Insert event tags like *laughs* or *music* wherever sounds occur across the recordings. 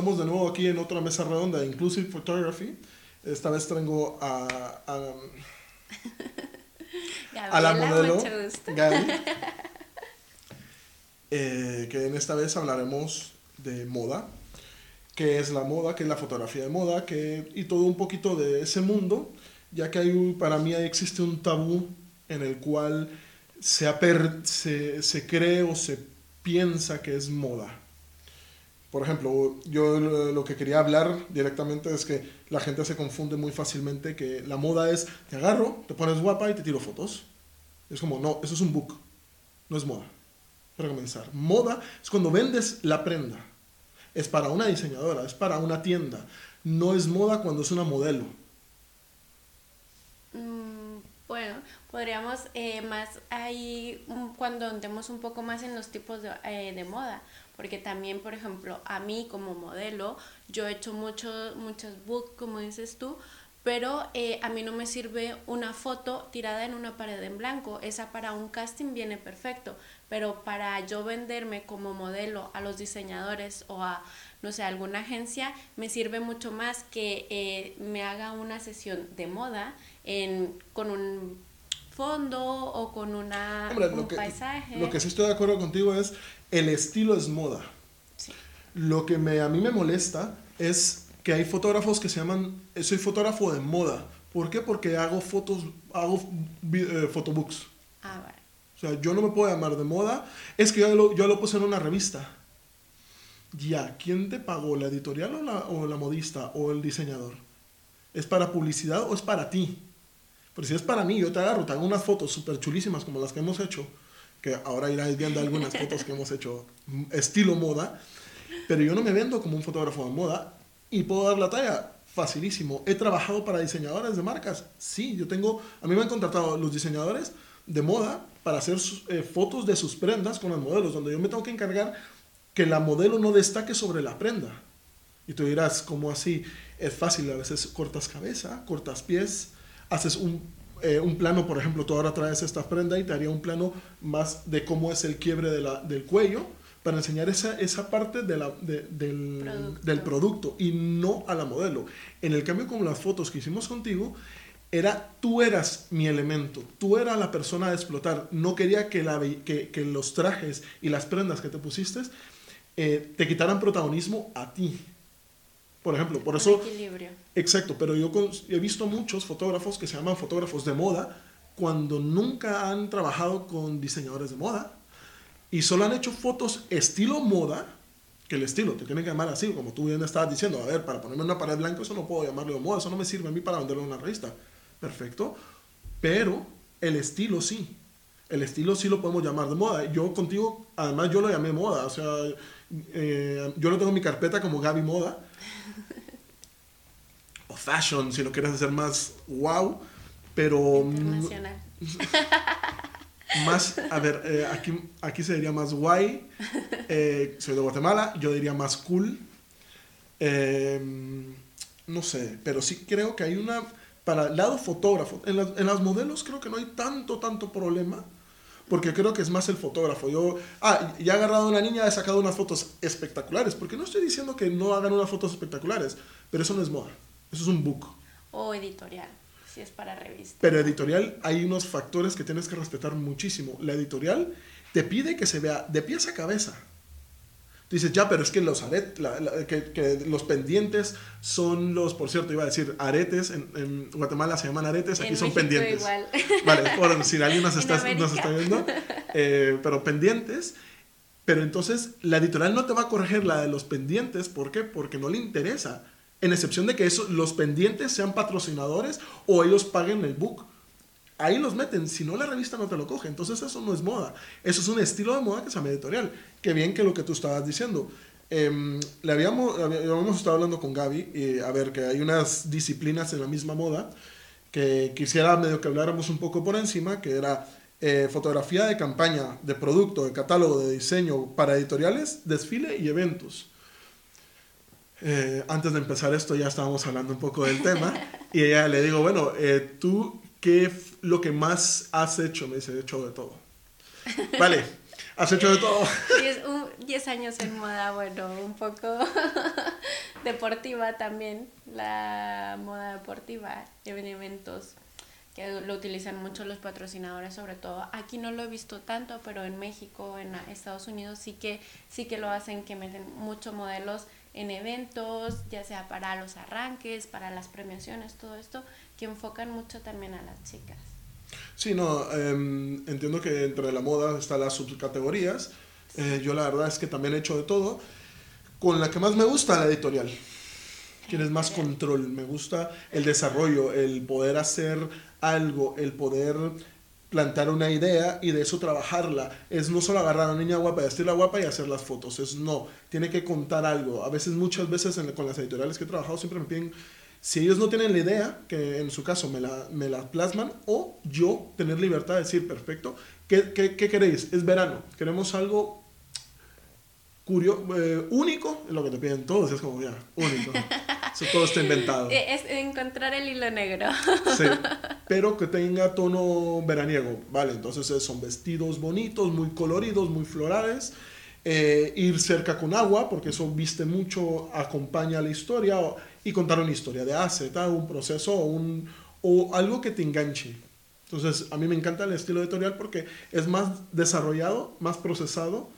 estamos de nuevo aquí en otra mesa redonda de Inclusive Photography. Esta vez tengo a, a, *laughs* a la modelo Gaby, *laughs* eh, que en esta vez hablaremos de moda, qué es la moda, qué es la fotografía de moda, que, y todo un poquito de ese mundo, ya que hay, para mí ahí existe un tabú en el cual se, se, se cree o se piensa que es moda. Por ejemplo, yo lo que quería hablar directamente es que la gente se confunde muy fácilmente que la moda es, te agarro, te pones guapa y te tiro fotos. Es como, no, eso es un book, no es moda. Para comenzar, moda es cuando vendes la prenda. Es para una diseñadora, es para una tienda. No es moda cuando es una modelo. Mm, bueno, podríamos eh, más ahí, cuando andemos un poco más en los tipos de, eh, de moda porque también, por ejemplo, a mí como modelo, yo he hecho muchos muchos books, como dices tú, pero eh, a mí no me sirve una foto tirada en una pared en blanco. Esa para un casting viene perfecto, pero para yo venderme como modelo a los diseñadores o a, no sé, alguna agencia, me sirve mucho más que eh, me haga una sesión de moda en, con un fondo o con una, un paisaje. Lo que sí estoy de acuerdo contigo es el estilo es moda. Lo que me, a mí me molesta es que hay fotógrafos que se llaman, soy fotógrafo de moda. ¿Por qué? Porque hago fotos, hago eh, photobooks. Ah, vale. O sea, yo no me puedo llamar de moda. Es que yo lo, yo lo puse en una revista. Ya, ¿quién te pagó? ¿La editorial o la, o la modista o el diseñador? ¿Es para publicidad o es para ti? Pero si es para mí, yo te agarro, te hago unas fotos súper chulísimas como las que hemos hecho que ahora irás viendo algunas fotos que hemos hecho estilo moda, pero yo no me vendo como un fotógrafo de moda y puedo dar la talla facilísimo. He trabajado para diseñadores de marcas, sí, yo tengo, a mí me han contratado los diseñadores de moda para hacer eh, fotos de sus prendas con los modelos, donde yo me tengo que encargar que la modelo no destaque sobre la prenda. Y tú dirás, ¿cómo así? Es fácil, a veces cortas cabeza, cortas pies, haces un eh, un plano, por ejemplo, tú ahora traes esta prenda y te haría un plano más de cómo es el quiebre de la, del cuello para enseñar esa, esa parte de la, del, producto. del, producto. y no a la modelo. En el cambio con las fotos que hicimos contigo, era tú eras mi elemento, tú eras la persona a explotar. No quería que, la, que, que los trajes y las prendas que te pusiste eh, te quitaran protagonismo a ti. Por ejemplo, por eso... Equilibrio. Exacto, pero yo he visto muchos fotógrafos que se llaman fotógrafos de moda cuando nunca han trabajado con diseñadores de moda y solo han hecho fotos estilo moda, que el estilo te tiene que llamar así, como tú bien estabas diciendo, a ver, para ponerme una pared blanca eso no puedo llamarlo de moda, eso no me sirve a mí para venderlo en una revista. Perfecto, pero el estilo sí. El estilo sí lo podemos llamar de moda. Yo contigo, además yo lo llamé moda, o sea, eh, yo lo tengo en mi carpeta como Gaby Moda o fashion, si lo quieres hacer más wow, pero... Internacional. Más, a ver, eh, aquí, aquí se diría más guay, eh, soy de Guatemala, yo diría más cool, em, no sé, pero sí creo que hay una, para el lado fotógrafo, en, en las modelos creo que no hay tanto, tanto problema, porque creo que es más el fotógrafo. Yo, ah, ya he agarrado a una niña, he sacado unas fotos espectaculares, porque no estoy diciendo que no hagan unas fotos espectaculares, pero eso no es moda, eso es un book. O editorial, si es para revista. Pero editorial hay unos factores que tienes que respetar muchísimo. La editorial te pide que se vea de pies a cabeza. Tú dices, ya, pero es que los, que, los pendientes son los, por cierto, iba a decir aretes, en, Guatemala se llaman aretes, aquí son pendientes. Igual. *laughs* Vale, por si alguien nos está, nos está viendo, eh, pero pendientes. Pero entonces la editorial no te va a corregir la de los pendientes, ¿por qué? Porque no le interesa, en excepción de que eso, los pendientes sean patrocinadores o ellos paguen el book ahí los meten, si no la revista no te lo coge, entonces eso no es moda, eso es un estilo de moda que se llama editorial, qué bien que lo que tú estabas diciendo. Em, le habíamos, habíamos estado hablando con Gaby, y, a ver, que hay unas disciplinas en la misma moda, que quisiera medio que habláramos un poco por encima, que era eh, fotografía de campaña, de producto, de catálogo, de diseño para editoriales, desfile y eventos. Eh, antes de empezar esto ya estábamos hablando un poco del tema y ella le digo, bueno, eh, tú ¿qué es lo que más has hecho? Me dice, he hecho de todo. Vale, Has hecho de todo. *laughs* 10 años en moda, bueno, un poco *laughs* deportiva también, la moda deportiva, en eventos que lo utilizan mucho los patrocinadores sobre todo. Aquí no lo he visto tanto, pero en México, en Estados Unidos sí que sí que lo hacen que meten muchos modelos en eventos, ya sea para los arranques, para las premiaciones, todo esto, que enfocan mucho también a las chicas. Sí, no, em, entiendo que entre la moda están las subcategorías. Eh, yo la verdad es que también he hecho de todo. Con la que más me gusta, la editorial. Tienes más control. Me gusta el desarrollo, el poder hacer algo, el poder plantear una idea y de eso trabajarla. Es no solo agarrar a una niña guapa, vestirla guapa y hacer las fotos. Es no, tiene que contar algo. A veces, muchas veces con las editoriales que he trabajado siempre me piden, si ellos no tienen la idea, que en su caso me la, me la plasman, o yo tener libertad de decir, perfecto, ¿qué, qué, qué queréis? Es verano, queremos algo curioso, eh, único, es lo que te piden todos, es como ya, único. *laughs* Eso todo está inventado. Eh, es encontrar el hilo negro. Sí, *laughs* pero que tenga tono veraniego, ¿vale? Entonces eh, son vestidos bonitos, muy coloridos, muy florales. ir cerca con agua, porque eso viste mucho, acompaña la historia, y contar una historia de hace, un proceso un, o algo que te enganche. Entonces, a mí me encanta el estilo editorial porque es más desarrollado, más procesado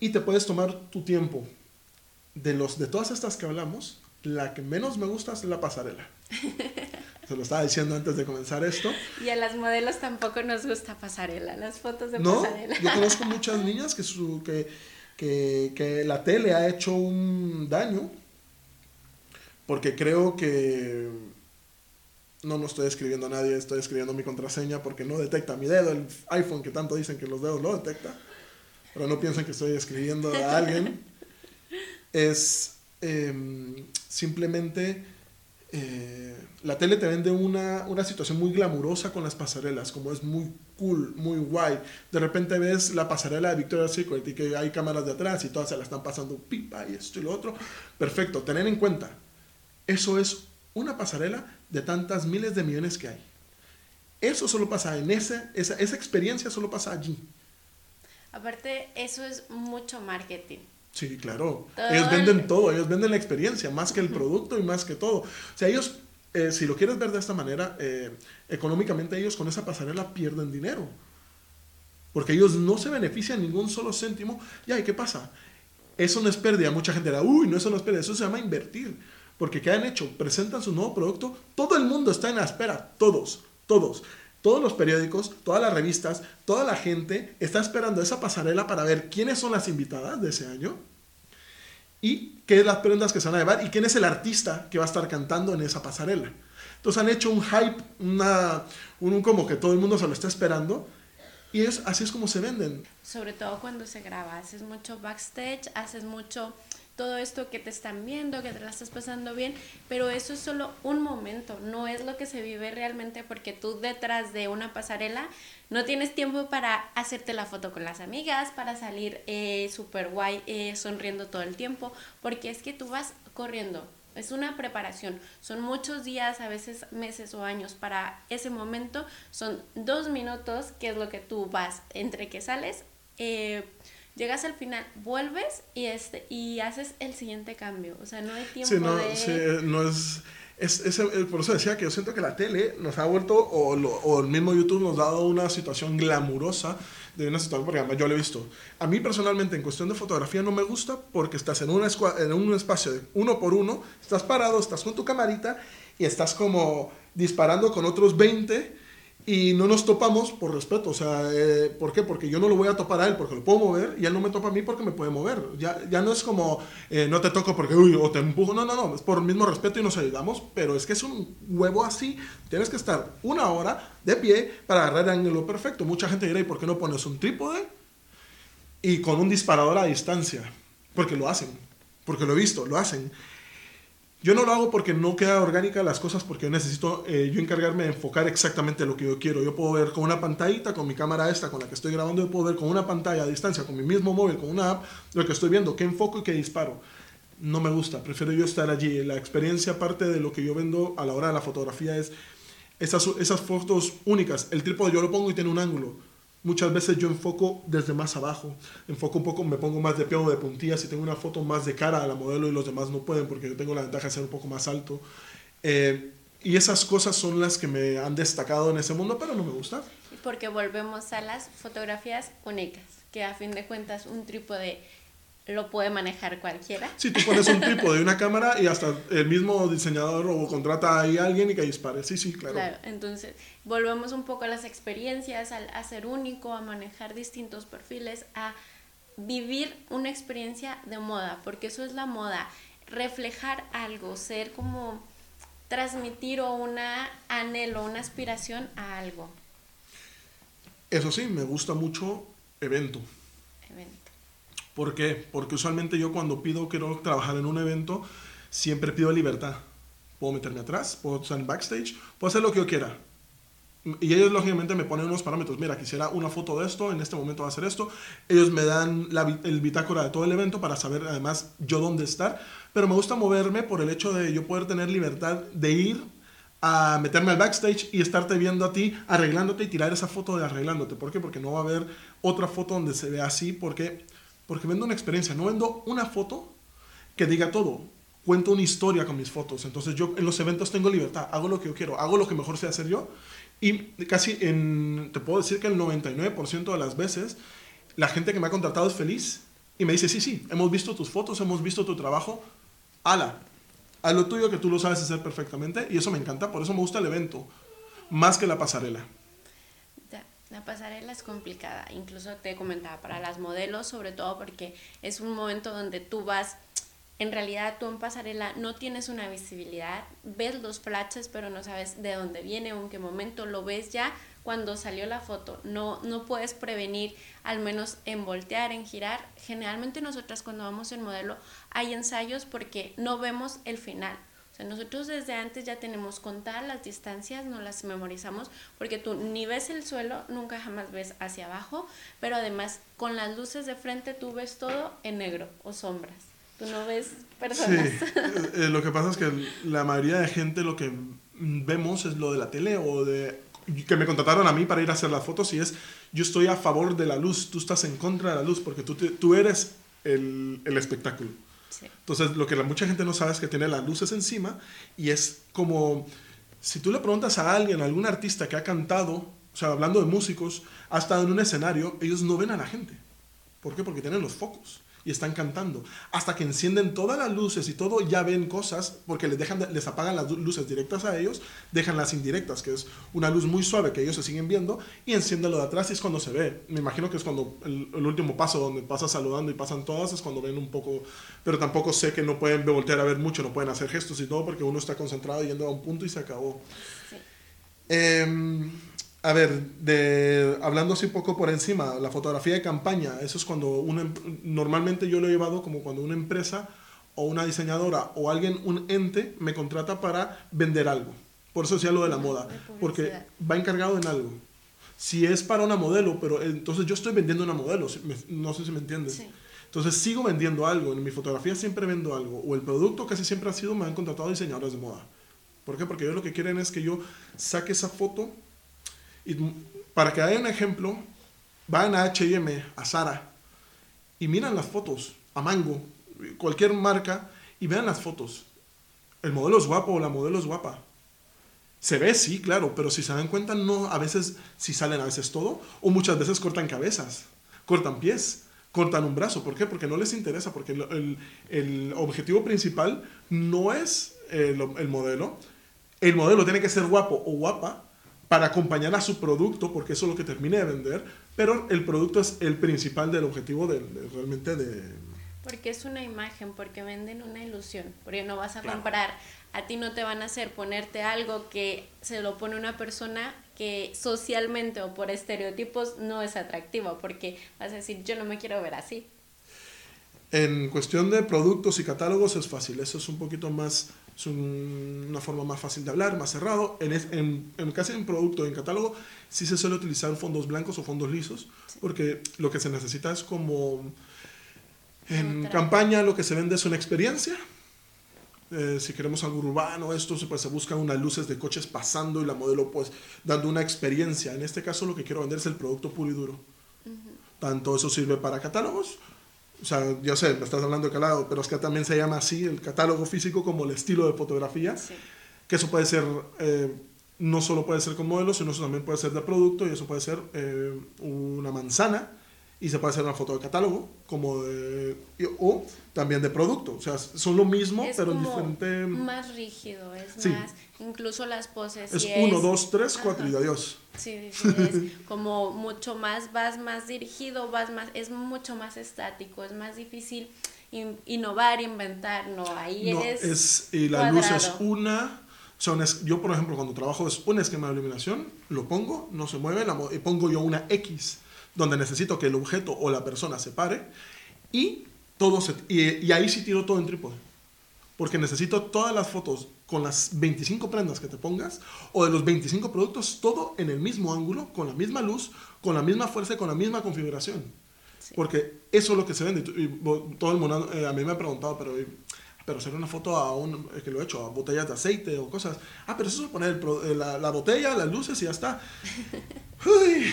y te puedes tomar tu tiempo. De, los, de todas estas que hablamos, la que menos me gusta es la pasarela. *laughs* Se lo estaba diciendo antes de comenzar esto. Y a las modelos tampoco nos gusta pasarela, las fotos de ¿No? pasarela. Yo conozco *laughs* muchas niñas que, su, que, que, que la tele ha hecho un daño porque creo que no, no estoy escribiendo a nadie, estoy escribiendo mi contraseña porque no detecta mi dedo, el iPhone que tanto dicen que los dedos lo detecta pero no piensen que estoy escribiendo a alguien, *laughs* es em, simplemente eh, la tele te vende una, una, situación muy glamurosa con las pasarelas, como es muy cool, muy guay. De repente ves la pasarela de Victoria's Secret y que hay cámaras de atrás y todas se la están pasando pipa y esto y lo otro. Perfecto, tener en cuenta, eso es una pasarela de tantas miles de millones que hay. Eso solo pasa en ese, esa, esa experiencia solo pasa allí. Aparte, eso es mucho marketing. Sí, claro. ellos venden todo, ellos venden la experiencia, más que el producto y más que todo. O sea, ellos, eh, si lo quieres ver de esta manera, eh, económicamente ellos con esa pasarela pierden dinero. Porque ellos no se benefician ningún solo céntimo. Ya, ¿y qué pasa? Eso no es pérdida. Mucha gente dirá, uy, no, eso no es pérdida. Eso se llama invertir. Porque ¿qué han hecho? Presentan su nuevo producto. Todo el mundo está en la espera. Todos, todos. Todos los periódicos, todas las revistas, toda la gente está esperando esa pasarela para ver quiénes son las invitadas de ese año y qué es las prendas que se van a llevar y quién es el artista que va a estar cantando en esa pasarela. Entonces han hecho un hype, una, un como que todo el mundo se lo está esperando y es, así es como se venden. Sobre todo cuando se graba, haces mucho backstage, haces mucho todo esto que te están viendo, que te la estás pasando bien, pero eso es solo un momento, no es lo que se vive realmente porque tú detrás de una pasarela no tienes tiempo para hacerte la foto con las amigas, para salir eh, súper guay, eh, sonriendo todo el tiempo, porque es que tú vas corriendo. Es una preparación, son muchos días, a veces meses o años para ese momento, son dos minutos, que es lo que tú vas entre que sales, eh, llegas al final, vuelves y, este, y haces el siguiente cambio. O sea, no hay tiempo sí, no, de... Sí, no es... Es, es, por eso decía que yo siento que la tele nos ha vuelto, o, lo, o, el mismo YouTube nos ha dado una situación glamurosa de una situación, porque además yo lo he visto. A mí personalmente, en cuestión de fotografía, no me gusta porque estás en, una en un espacio de uno por uno, estás parado, estás con tu camarita y estás como disparando con otros 20 y no nos topamos por respeto, o sea, eh, ¿por qué? Porque yo no lo voy a topar a él porque lo puedo mover y él no me topa a mí porque me puede mover. Ya, ya no es como, eh, no te toco porque, uy, o te empujo, no, no, no, es por el mismo respeto y nos ayudamos, pero es que es un huevo así, tienes que estar una hora de pie para agarrar el ángulo perfecto. Mucha gente dirá, ¿y por qué no pones un trípode? Y con un disparador a distancia, porque lo hacen, porque lo he visto, lo hacen. Yo no lo hago porque no queda orgánica las cosas, porque necesito eh, yo encargarme de enfocar exactamente lo que yo quiero. Yo puedo ver con una pantallita, con mi cámara esta, con la que estoy grabando, yo puedo ver con una pantalla a distancia, con mi mismo móvil, con una app, lo que estoy viendo, qué enfoco y qué disparo. No me gusta, prefiero yo estar allí. La experiencia, aparte de lo que yo vendo a la hora de la fotografía, es esas, esas fotos únicas. El trípode yo lo pongo y tiene un ángulo. Muchas veces yo enfoco desde más abajo, enfoco un poco, me pongo más de pie o de puntillas y tengo una foto más de cara a la modelo y los demás no pueden porque yo tengo la ventaja de ser un poco más alto. Eh, y esas cosas son las que me han destacado en ese mundo, pero no me gusta. Porque volvemos a las fotografías únicas, que a fin de cuentas un trípode lo puede manejar cualquiera. Sí, tú pones un tipo de una cámara y hasta el mismo diseñador o contrata ahí a alguien y que dispare. Sí, sí, claro. Claro, entonces volvemos un poco a las experiencias, a ser único, a manejar distintos perfiles, a vivir una experiencia de moda, porque eso es la moda, reflejar algo, ser como transmitir o una anhelo, una aspiración a algo. Eso sí, me gusta mucho. Evento. ¿Por qué? Porque usualmente yo cuando pido quiero trabajar en un evento, siempre pido libertad. Puedo meterme atrás, puedo estar en backstage, puedo hacer lo que yo quiera. Y ellos lógicamente me ponen unos parámetros. Mira, quisiera una foto de esto, en este momento va a hacer esto. Ellos me dan la, el bitácora de todo el evento para saber además yo dónde estar. Pero me gusta moverme por el hecho de yo poder tener libertad de ir a meterme al backstage y estarte viendo a ti arreglándote y tirar esa foto de arreglándote. ¿Por qué? Porque no va a haber otra foto donde se vea así. Porque porque vendo una experiencia, no vendo una foto que diga todo. Cuento una historia con mis fotos. Entonces yo en los eventos tengo libertad, hago lo que yo quiero, hago lo que mejor sé hacer yo. Y casi en, te puedo decir que el 99% de las veces la gente que me ha contratado es feliz y me dice, sí, sí, hemos visto tus fotos, hemos visto tu trabajo, ala, a lo tuyo que tú lo sabes hacer perfectamente y eso me encanta, por eso me gusta el evento, más que la pasarela. La pasarela es complicada, incluso te comentaba para las modelos, sobre todo porque es un momento donde tú vas, en realidad tú en pasarela no tienes una visibilidad, ves los flashes pero no sabes de dónde viene o en qué momento, lo ves ya. Cuando salió la foto, no, no puedes prevenir al menos en voltear, en girar. Generalmente nosotras cuando vamos en modelo hay ensayos porque no vemos el final sea, nosotros desde antes ya tenemos contadas las distancias, no las memorizamos, porque tú ni ves el suelo, nunca jamás ves hacia abajo, pero además con las luces de frente tú ves todo en negro o sombras. Tú no ves personas. Sí, eh, lo que pasa es que la mayoría de gente lo que vemos es lo de la tele o de que me contrataron a mí para ir a hacer las fotos y es yo estoy a favor de la luz, tú estás en contra de la luz porque tú, tú eres el, el espectáculo. Entonces, lo que la, mucha gente no sabe es que tiene las luces encima y es como, si tú le preguntas a alguien, a algún artista que ha cantado, o sea, hablando de músicos, ha estado en un escenario, ellos no ven a la gente. ¿Por qué? Porque tienen los focos y están cantando. Hasta que encienden todas las luces y todo, ya ven cosas, porque les, dejan, les apagan las luces directas a ellos, dejan las indirectas, que es una luz muy suave que ellos se siguen viendo, y encienden lo de atrás y es cuando se ve. Me imagino que es cuando el, último paso, donde pasa saludando y pasan todas, es cuando ven un poco, pero tampoco sé que no pueden voltear a ver mucho, no pueden hacer gestos y todo, porque uno está concentrado yendo a un punto y se acabó. Sí. Em, a ver, de, hablando así poco por encima, la fotografía de campaña, eso es cuando una, em, normalmente yo lo he llevado como cuando una empresa o una diseñadora o alguien, un ente, me contrata para vender algo. Por eso decía lo de la moda, porque va encargado en algo. Si es para una modelo, pero entonces yo estoy vendiendo una modelo, no sé si me entiendes. Entonces sigo vendiendo algo, en mi fotografía siempre vendo algo, o el producto casi siempre ha sido, me han contratado diseñadores de moda. ¿Por qué? Porque ellos lo que quieren es que yo saque esa foto para que haya un ejemplo, van a HM, a Sara, y miran las fotos, a Mango, cualquier marca, y vean las fotos. El modelo es guapo o la modelo es guapa. Se ve, sí, claro, pero si se dan cuenta, no, a veces, si salen a veces todo, o muchas veces cortan cabezas, cortan pies, cortan un brazo. ¿Por qué? Porque no les interesa, porque el, objetivo principal no es el, el modelo. El modelo tiene que ser guapo o guapa para acompañar a su producto, porque eso es lo que termine de vender, pero el producto es el principal del objetivo de, realmente de... Porque es una imagen, porque venden una ilusión, porque no vas a comprar, a ti no te van a hacer ponerte algo que se lo pone una persona que socialmente o por estereotipos no es atractivo, porque vas a decir, yo no me quiero ver así. En cuestión de productos y catálogos es fácil, eso es un poquito más es una forma más fácil de hablar, más cerrado. En, en, en casi en producto, en catálogo, sí se suele utilizar fondos blancos o fondos lisos, porque lo que se necesita es como... En campaña lo que se vende es una experiencia, Eh, si queremos algo urbano, esto pues se buscan unas luces de coches pasando y la modelo pues dando una experiencia. En este caso lo que quiero vender es el producto puro y duro. Tanto eso sirve para catálogos, o sea, yo sé, me estás hablando de catálogo, pero es que también se llama así el catálogo físico como el estilo de fotografía, que eso puede ser, eh, no solo puede ser con modelos, sino eso también puede ser de producto y eso puede ser eh, una manzana y se puede hacer una foto de catálogo como de, o también de producto. O sea, son lo mismo, pero en diferente... Más rígido, es más... Incluso las poses. Es uno, dos, tres, cuatro y adiós. Sí, sí, es *laughs* como mucho más, vas más dirigido, vas más, es mucho más estático, es más difícil innovar, inventar, no, ahí es... Y la luz es una... O sea, yo, por ejemplo, cuando trabajo es un esquema de iluminación, lo pongo, no se mueve, y pongo yo una X donde necesito que el objeto o la persona se pare y, todo se, y, ahí sí tiro todo en trípode. Porque necesito todas las fotos con las 25 prendas que te pongas o de los 25 productos, todo en el mismo ángulo, con la misma luz, con la misma fuerza y con la misma configuración. Porque eso es lo que se vende. Y, todo el mundo eh, a mí me ha preguntado, pero, pero hacer una foto a un, que lo he hecho, a botellas de aceite o cosas. Ah, pero eso es poner eh, la, la, botella, las luces y ya está. *laughs* Uy,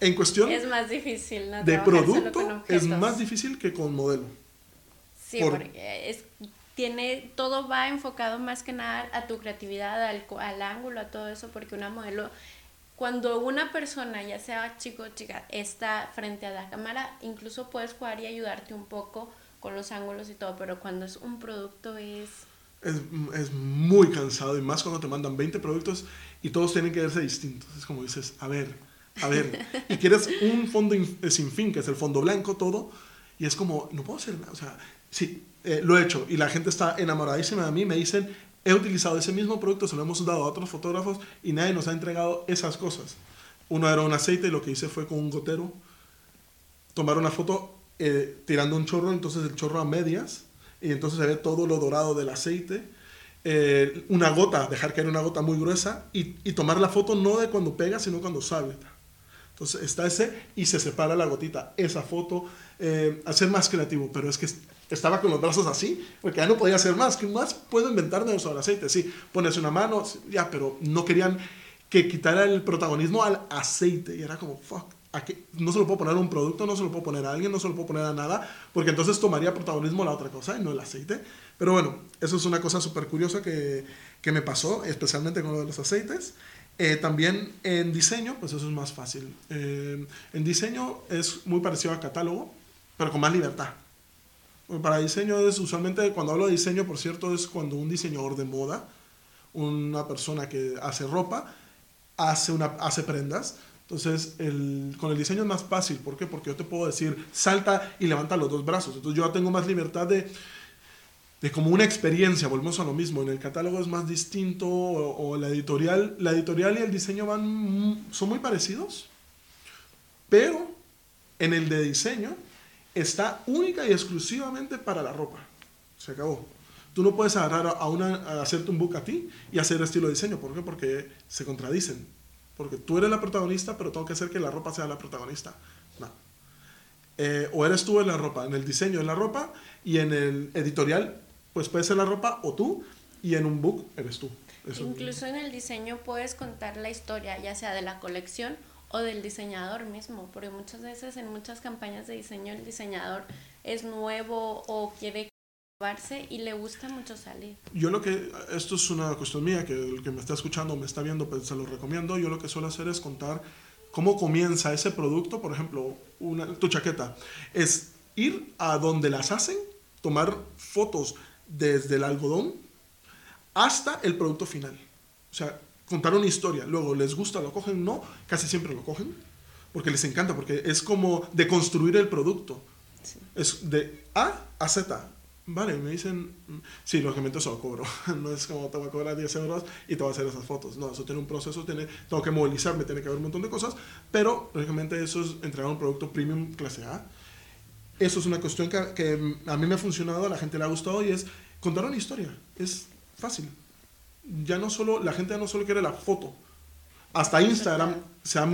en cuestión es más difícil, de producto, es más difícil que con modelo. Sí, porque es, tiene, todo va enfocado más que nada a tu creatividad, al, al ángulo, a todo eso, porque una modelo, cuando una persona, ya sea chico o chica, está frente a la cámara, incluso puedes jugar y ayudarte un poco con los ángulos y todo, pero cuando es un producto es... Es, es muy cansado y más cuando te mandan 20 productos y todos tienen que verse distintos. Es como dices, a ver, a ver, y quieres un fondo eh, sin fin, que es el fondo blanco, todo, y es como, no puedo hacer nada, o sea, sí, eh, lo he hecho, y la gente está enamoradísima de mí, me dicen, he utilizado ese mismo producto, se lo hemos dado a otros fotógrafos, y nadie nos ha entregado esas cosas. Uno era un aceite, y lo que hice fue con un gotero, tomar una foto eh, tirando un chorro, entonces el chorro a medias, y entonces se ve todo lo dorado del aceite, una gota, dejar caer una gota muy gruesa y, y, tomar la foto no de cuando pega, sino cuando sale. Entonces está ese y se separa la gotita. Esa foto, eh, hacer más creativo, pero es que estaba con los brazos así, porque ya no podía hacer más. ¿Qué más puedo inventarme sobre aceite? Sí, pones una mano, ya, pero no querían que quitara el protagonismo al aceite. Y era como, fuck, no se lo puedo poner a un producto, no se lo puedo poner a alguien, no se lo puedo poner a nada, porque entonces tomaría protagonismo la otra cosa y no el aceite. Pero bueno, eso es una cosa súper curiosa que, que me pasó, especialmente con lo de los aceites. Eh, también en diseño, pues eso es más fácil. Eh, en diseño es muy parecido a catálogo, pero con más libertad. Para diseño es usualmente, cuando hablo de diseño, por cierto, es cuando un diseñador de moda, una persona que hace ropa, hace, una, hace prendas. Entonces, con el diseño es más fácil. ¿Por qué? Porque yo te puedo decir, salta y levanta los dos brazos. Entonces, yo tengo más libertad de de como una experiencia, volvemos a lo mismo, en el catálogo es más distinto o, la editorial, la editorial y el diseño van, son muy parecidos, pero en el de diseño está única y exclusivamente para la ropa. Se acabó. Tú no puedes agarrar a, una, a hacerte un book a ti y hacer estilo de diseño. ¿Por qué? Porque se contradicen. Porque tú eres la protagonista, pero tengo que hacer que la ropa sea la protagonista. No. Eh, o eres tú en la ropa, en el diseño de la ropa y en el editorial pues puede ser la ropa o tú, y en un book eres tú. Incluso en el diseño puedes contar la historia, ya sea de la colección o del diseñador mismo, porque muchas veces en muchas campañas de diseño el diseñador es nuevo o quiere probarse y le gusta mucho salir. Yo lo que, esto es una cuestión mía, que el que me está escuchando me está viendo, pues se lo recomiendo, yo lo que suelo hacer es contar cómo comienza ese producto, por ejemplo, una, tu chaqueta, es ir a donde las hacen, tomar fotos desde el algodón hasta el producto final. O sea, contar una historia. Luego, ¿les gusta? ¿Lo cogen? No, casi siempre lo cogen. Porque les encanta, porque es como de construir el producto. Es de A a Z. Vale, me dicen, sí, lógicamente eso lo cobro. *laughs* No es como te voy a cobrar 10 euros y te voy a hacer esas fotos. No, eso tiene un proceso, tiene, tengo que movilizarme, tiene que haber un montón de cosas. Pero, lógicamente, eso es entregar un producto premium clase A eso es una cuestión que, a mí me ha funcionado, a la gente le ha gustado y es contar una historia. Es fácil. Ya no solo, la gente ya no solo quiere la foto. Hasta Instagram se ha,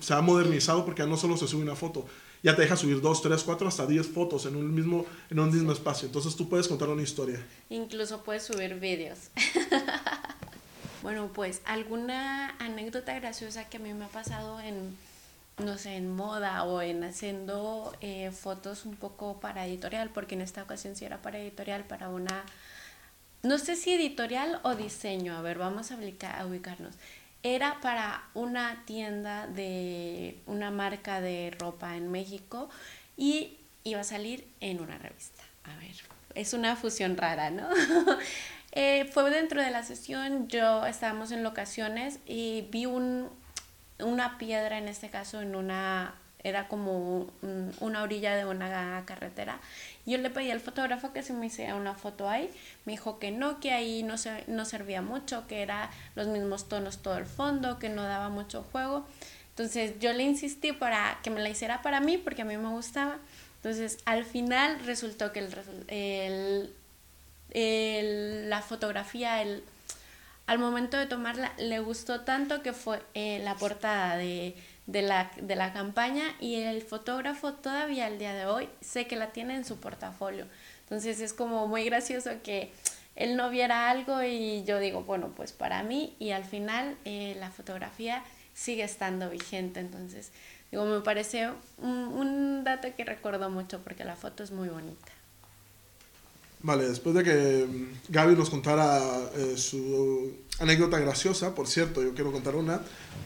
se ha modernizado porque ya no solo se sube una foto. ya te deja subir dos, tres, cuatro, hasta 10 fotos en un mismo, en un mismo espacio. Entonces tú puedes contar una historia. Incluso puedes subir vídeos. *laughs* bueno, pues alguna anécdota graciosa que a mí me ha pasado en, no sé, en moda o en haciendo eh, fotos un poco para editorial, porque en esta ocasión sí era para editorial, para una, no sé si editorial o diseño, a ver, vamos a, a ubicarnos era para una tienda de una marca de ropa en México y iba a salir en una revista. A ver, es una fusión rara, ¿no? *laughs* Eh, fue dentro de la sesión, yo estábamos en locaciones y vi un, una piedra, en este caso, en una era como una orilla de una carretera. Yo le pedí al fotógrafo que se me hiciera una foto ahí. Me dijo que no, que ahí no, se, no servía mucho, que era los mismos tonos todo el fondo, que no daba mucho juego. Entonces yo le insistí para que me la hiciera para mí porque a mí me gustaba. Entonces al final resultó que el, el, la fotografía, el, al momento de tomarla, le gustó tanto que fue eh, la portada de de la, de la campaña y el fotógrafo todavía al día de hoy sé que la tiene en su portafolio. Entonces es como muy gracioso que él no viera algo y yo digo, bueno, pues para mí y al final eh, la fotografía sigue estando vigente. Entonces, digo, me parece un, un dato que recuerdo mucho porque la foto es muy bonita. Vale, después de que mm, Gaby nos contara eh, su anécdota graciosa, por cierto, yo quiero contar una,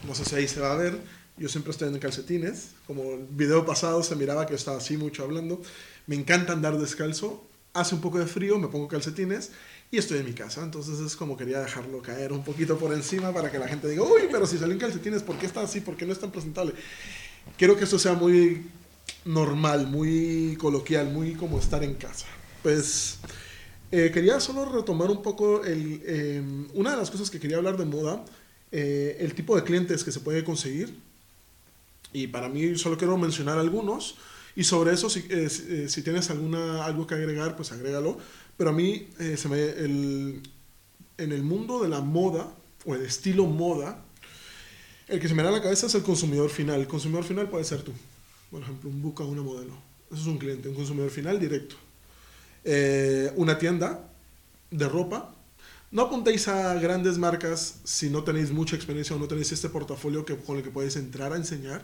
no sé si ahí se va a ver, yo siempre estoy en calcetines, como el video pasado se miraba que estaba así mucho hablando. Me encanta andar descalzo, hace un poco de frío, me pongo calcetines y estoy en mi casa. Entonces es como quería dejarlo caer un poquito por encima para que la gente diga, uy, pero si salió en calcetines, ¿por qué está así? ¿Por qué no es tan presentable? Quiero que esto sea muy normal, muy coloquial, muy como estar en casa. Pues eh, quería solo retomar un poco el, eh, una de las cosas que quería hablar de moda, eh, el tipo de clientes que se puede conseguir y para mí solo quiero mencionar algunos. Y sobre eso, si, eh, eh, si, tienes alguna, algo que agregar, pues agrégalo. Pero a mí, se me, el, en el mundo de la moda, o el estilo moda, el que se me da la cabeza es el consumidor final. El consumidor final puede ser tú. Por ejemplo, un busca una modelo. Eso es un cliente, un consumidor final directo. Una tienda de ropa. No apuntéis a grandes marcas si no tenéis mucha experiencia o no tenéis este portafolio que, con el que podéis entrar a enseñar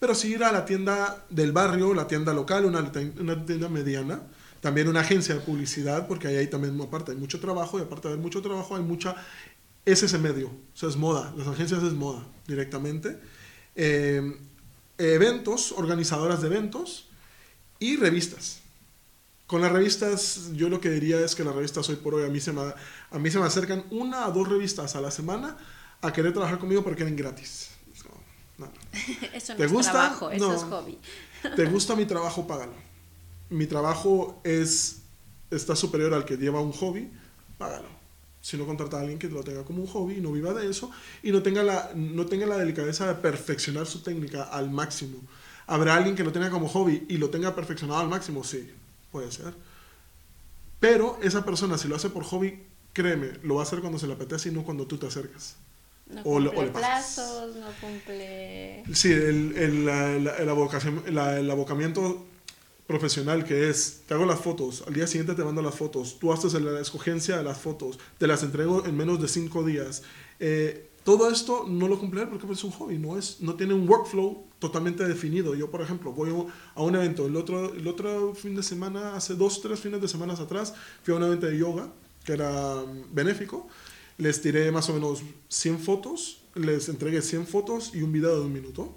pero sí ir a la tienda del barrio, la tienda local, una, tienda mediana, también una agencia de publicidad, porque ahí también, aparte, hay mucho trabajo, y aparte de mucho trabajo, hay mucha, es ese medio, o sea, es moda, las agencias es moda directamente. Eh, eventos, organizadoras de eventos y revistas. Con las revistas, yo lo que diría es que las revistas hoy por hoy a mí se me, a mí se me acercan una o dos revistas a la semana a querer trabajar conmigo porque quieren gratis. *laughs* eso no ¿Te es gusta? trabajo, eso es hobby. *laughs* ¿Te gusta mi trabajo? Págalo. Mi trabajo es, está superior al que lleva un hobby, págalo. Si no contrata a alguien que lo tenga como un hobby y no viva de eso y no tenga la, no tenga la delicadeza de perfeccionar su técnica al máximo. ¿Habrá alguien que lo tenga como hobby y lo tenga perfeccionado al máximo? Sí, puede ser. Pero esa persona, si lo hace por hobby, créeme, lo va a hacer cuando se le apetece y no cuando tú te acercas. No cumple plazos, no cumple... Sí, el, el, la, el, abocamiento profesional que es, te hago las fotos, al día siguiente te mando las fotos, tú haces la escogencia de las fotos, te las entrego en menos de cinco días. Eh, todo esto no lo cumple porque es un hobby, no, es, no tiene un workflow totalmente definido. Yo, por ejemplo, voy a un evento, el otro, el otro fin de semana, hace dos, tres fines de semana atrás, fui a un evento de yoga que era mm, benéfico les tiré más o menos 100 fotos, les entregué 100 fotos y un video de un minuto.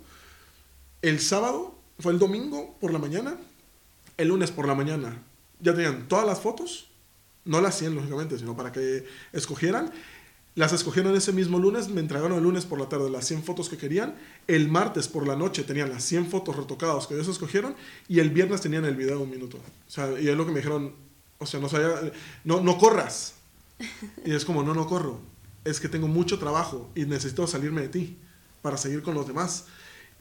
El sábado, fue el domingo por la mañana, el lunes por la mañana ya tenían todas las fotos, no las 100 lógicamente, sino para que escogieran. Las escogieron ese mismo lunes, me entregaron el lunes por la tarde las 100 fotos que querían, el martes por la noche tenían las 100 fotos retocadas que ellos escogieron y el viernes tenían el video de un minuto. O sea, y es lo que me dijeron, o sea, no, sabía, no, no corras, y es como, no, no corro. Es que tengo mucho trabajo y necesito salirme de ti para seguir con los demás.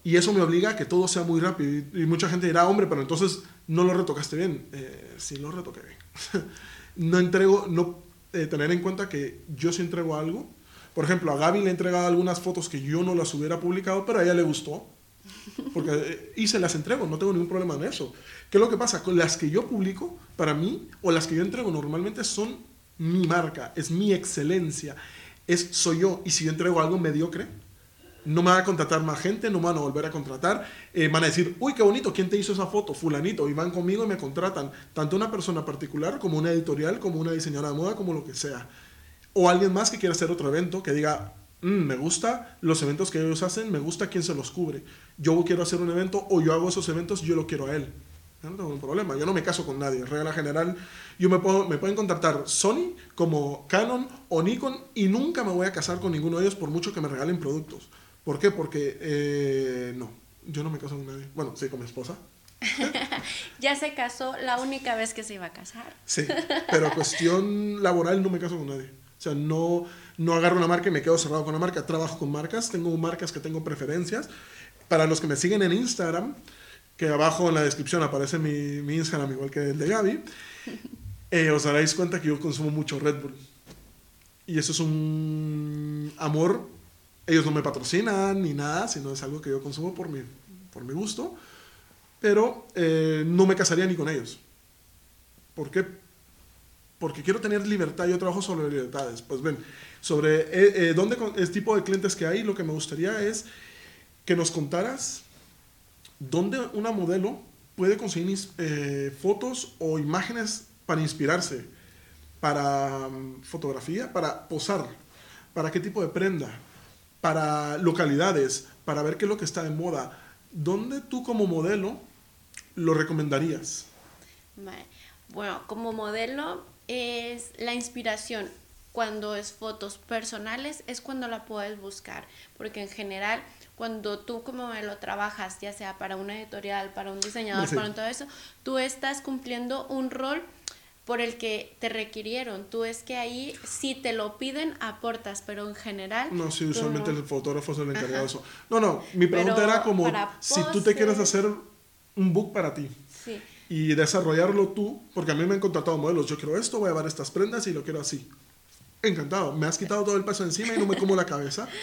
Y eso me obliga a que todo sea muy rápido. Y, mucha gente dirá, hombre, pero entonces no lo retocaste bien. Eh, sí, lo retoqué bien. *laughs* no entrego, no eh, tener en cuenta que yo sí entrego algo. Por ejemplo, a Gaby le he entregado algunas fotos que yo no las hubiera publicado, pero a ella le gustó. Porque, eh, y se las entrego, no tengo ningún problema en eso. ¿Qué es lo que pasa? Con las que yo publico, para mí, o las que yo entrego normalmente son mi marca, es mi excelencia, es, soy yo. Y si yo entrego algo mediocre, no me va a contratar más gente, no me van a volver a contratar. Eh, van a decir, uy, qué bonito, ¿quién te hizo esa foto? Fulanito. Y van conmigo y me contratan. Tanto una persona particular como una editorial, como una diseñadora de moda, como lo que sea. O alguien más que quiera hacer otro evento, que diga, mm, me gusta los eventos que ellos hacen, me gusta quién se los cubre. Yo quiero hacer un evento o yo hago esos eventos, yo lo quiero a él. No tengo ningún problema, yo no me caso con nadie. Regla general, yo me, puedo, me pueden contratar Sony como Canon o Nikon y nunca me voy a casar con ninguno de ellos por mucho que me regalen productos. ¿Por qué? Porque eh, no, yo no me caso con nadie. Bueno, sí, con mi esposa. *laughs* ya se casó la única vez que se iba a casar. Sí, pero cuestión laboral no me caso con nadie. O sea, no, no agarro una marca y me quedo cerrado con la marca. Trabajo con marcas, tengo marcas que tengo preferencias. Para los que me siguen en Instagram, que abajo en la descripción aparece mi, mi Instagram igual que el de Gaby, *laughs* eh, os daréis cuenta que yo consumo mucho Red Bull. Y eso es un amor ellos no me patrocinan ni nada, sino es algo que yo consumo por mi, por mi gusto. Pero eh, no me casaría ni con ellos. ¿Por qué? Porque quiero tener libertad. Yo trabajo sobre libertades. Pues ven, sobre eh, eh, dónde el tipo de clientes que hay, lo que me gustaría es que nos contaras dónde una modelo puede conseguir fotos o imágenes para inspirarse, para mm, fotografía, para posar, para qué tipo de prenda, para localidades, para ver qué es lo que está de moda, ¿dónde tú como modelo lo recomendarías? Bueno, como modelo es la inspiración. Cuando es fotos personales es cuando la puedes buscar, porque en general cuando tú como modelo trabajas, ya sea para una editorial, para un diseñador, para todo eso, tú estás cumpliendo un rol por el que te requirieron. Tú es que ahí, si te lo piden, aportas, pero en general... No, sí, usualmente el fotógrafo es el encargado de eso. No, no, mi pregunta era como, si tú te quieres hacer un book para ti sí. y desarrollarlo tú, porque a mí me han contratado modelos, yo quiero esto, voy a llevar estas prendas y lo quiero así. Encantado, me has quitado todo el peso encima y no me como la cabeza. *laughs*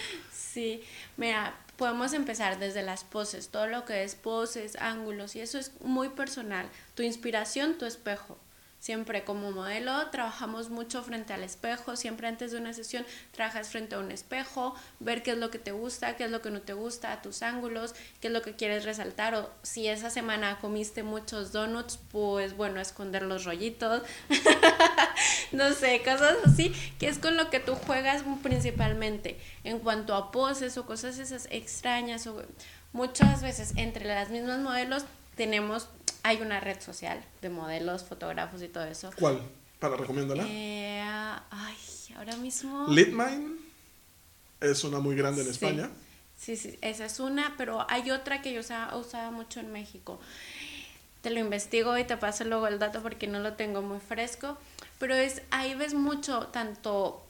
Sí, mira, podemos empezar desde las poses, todo lo que es poses, ángulos, y eso es muy personal. Tu inspiración, tu espejo. Siempre como modelo trabajamos mucho frente al espejo, siempre antes de una sesión trabajas frente a un espejo, ver qué es lo que te gusta, qué es lo que no te gusta, tus ángulos, qué es lo que quieres resaltar o si esa semana comiste muchos donuts, pues bueno, esconder los rollitos, *laughs* no sé, cosas así, que es con lo que tú juegas principalmente. En cuanto a poses o cosas esas extrañas o muchas veces entre las mismas modelos tenemos hay una red social de modelos, fotógrafos y todo eso. ¿Cuál? Para recomiéndala. Eh, ay, ahora mismo. Litmine es una muy grande en España. Sí, sí, esa es una, pero hay otra que yo usaba, usaba mucho en México. Te lo investigo y te paso luego el dato porque no lo tengo muy fresco. Pero es ahí ves mucho, tanto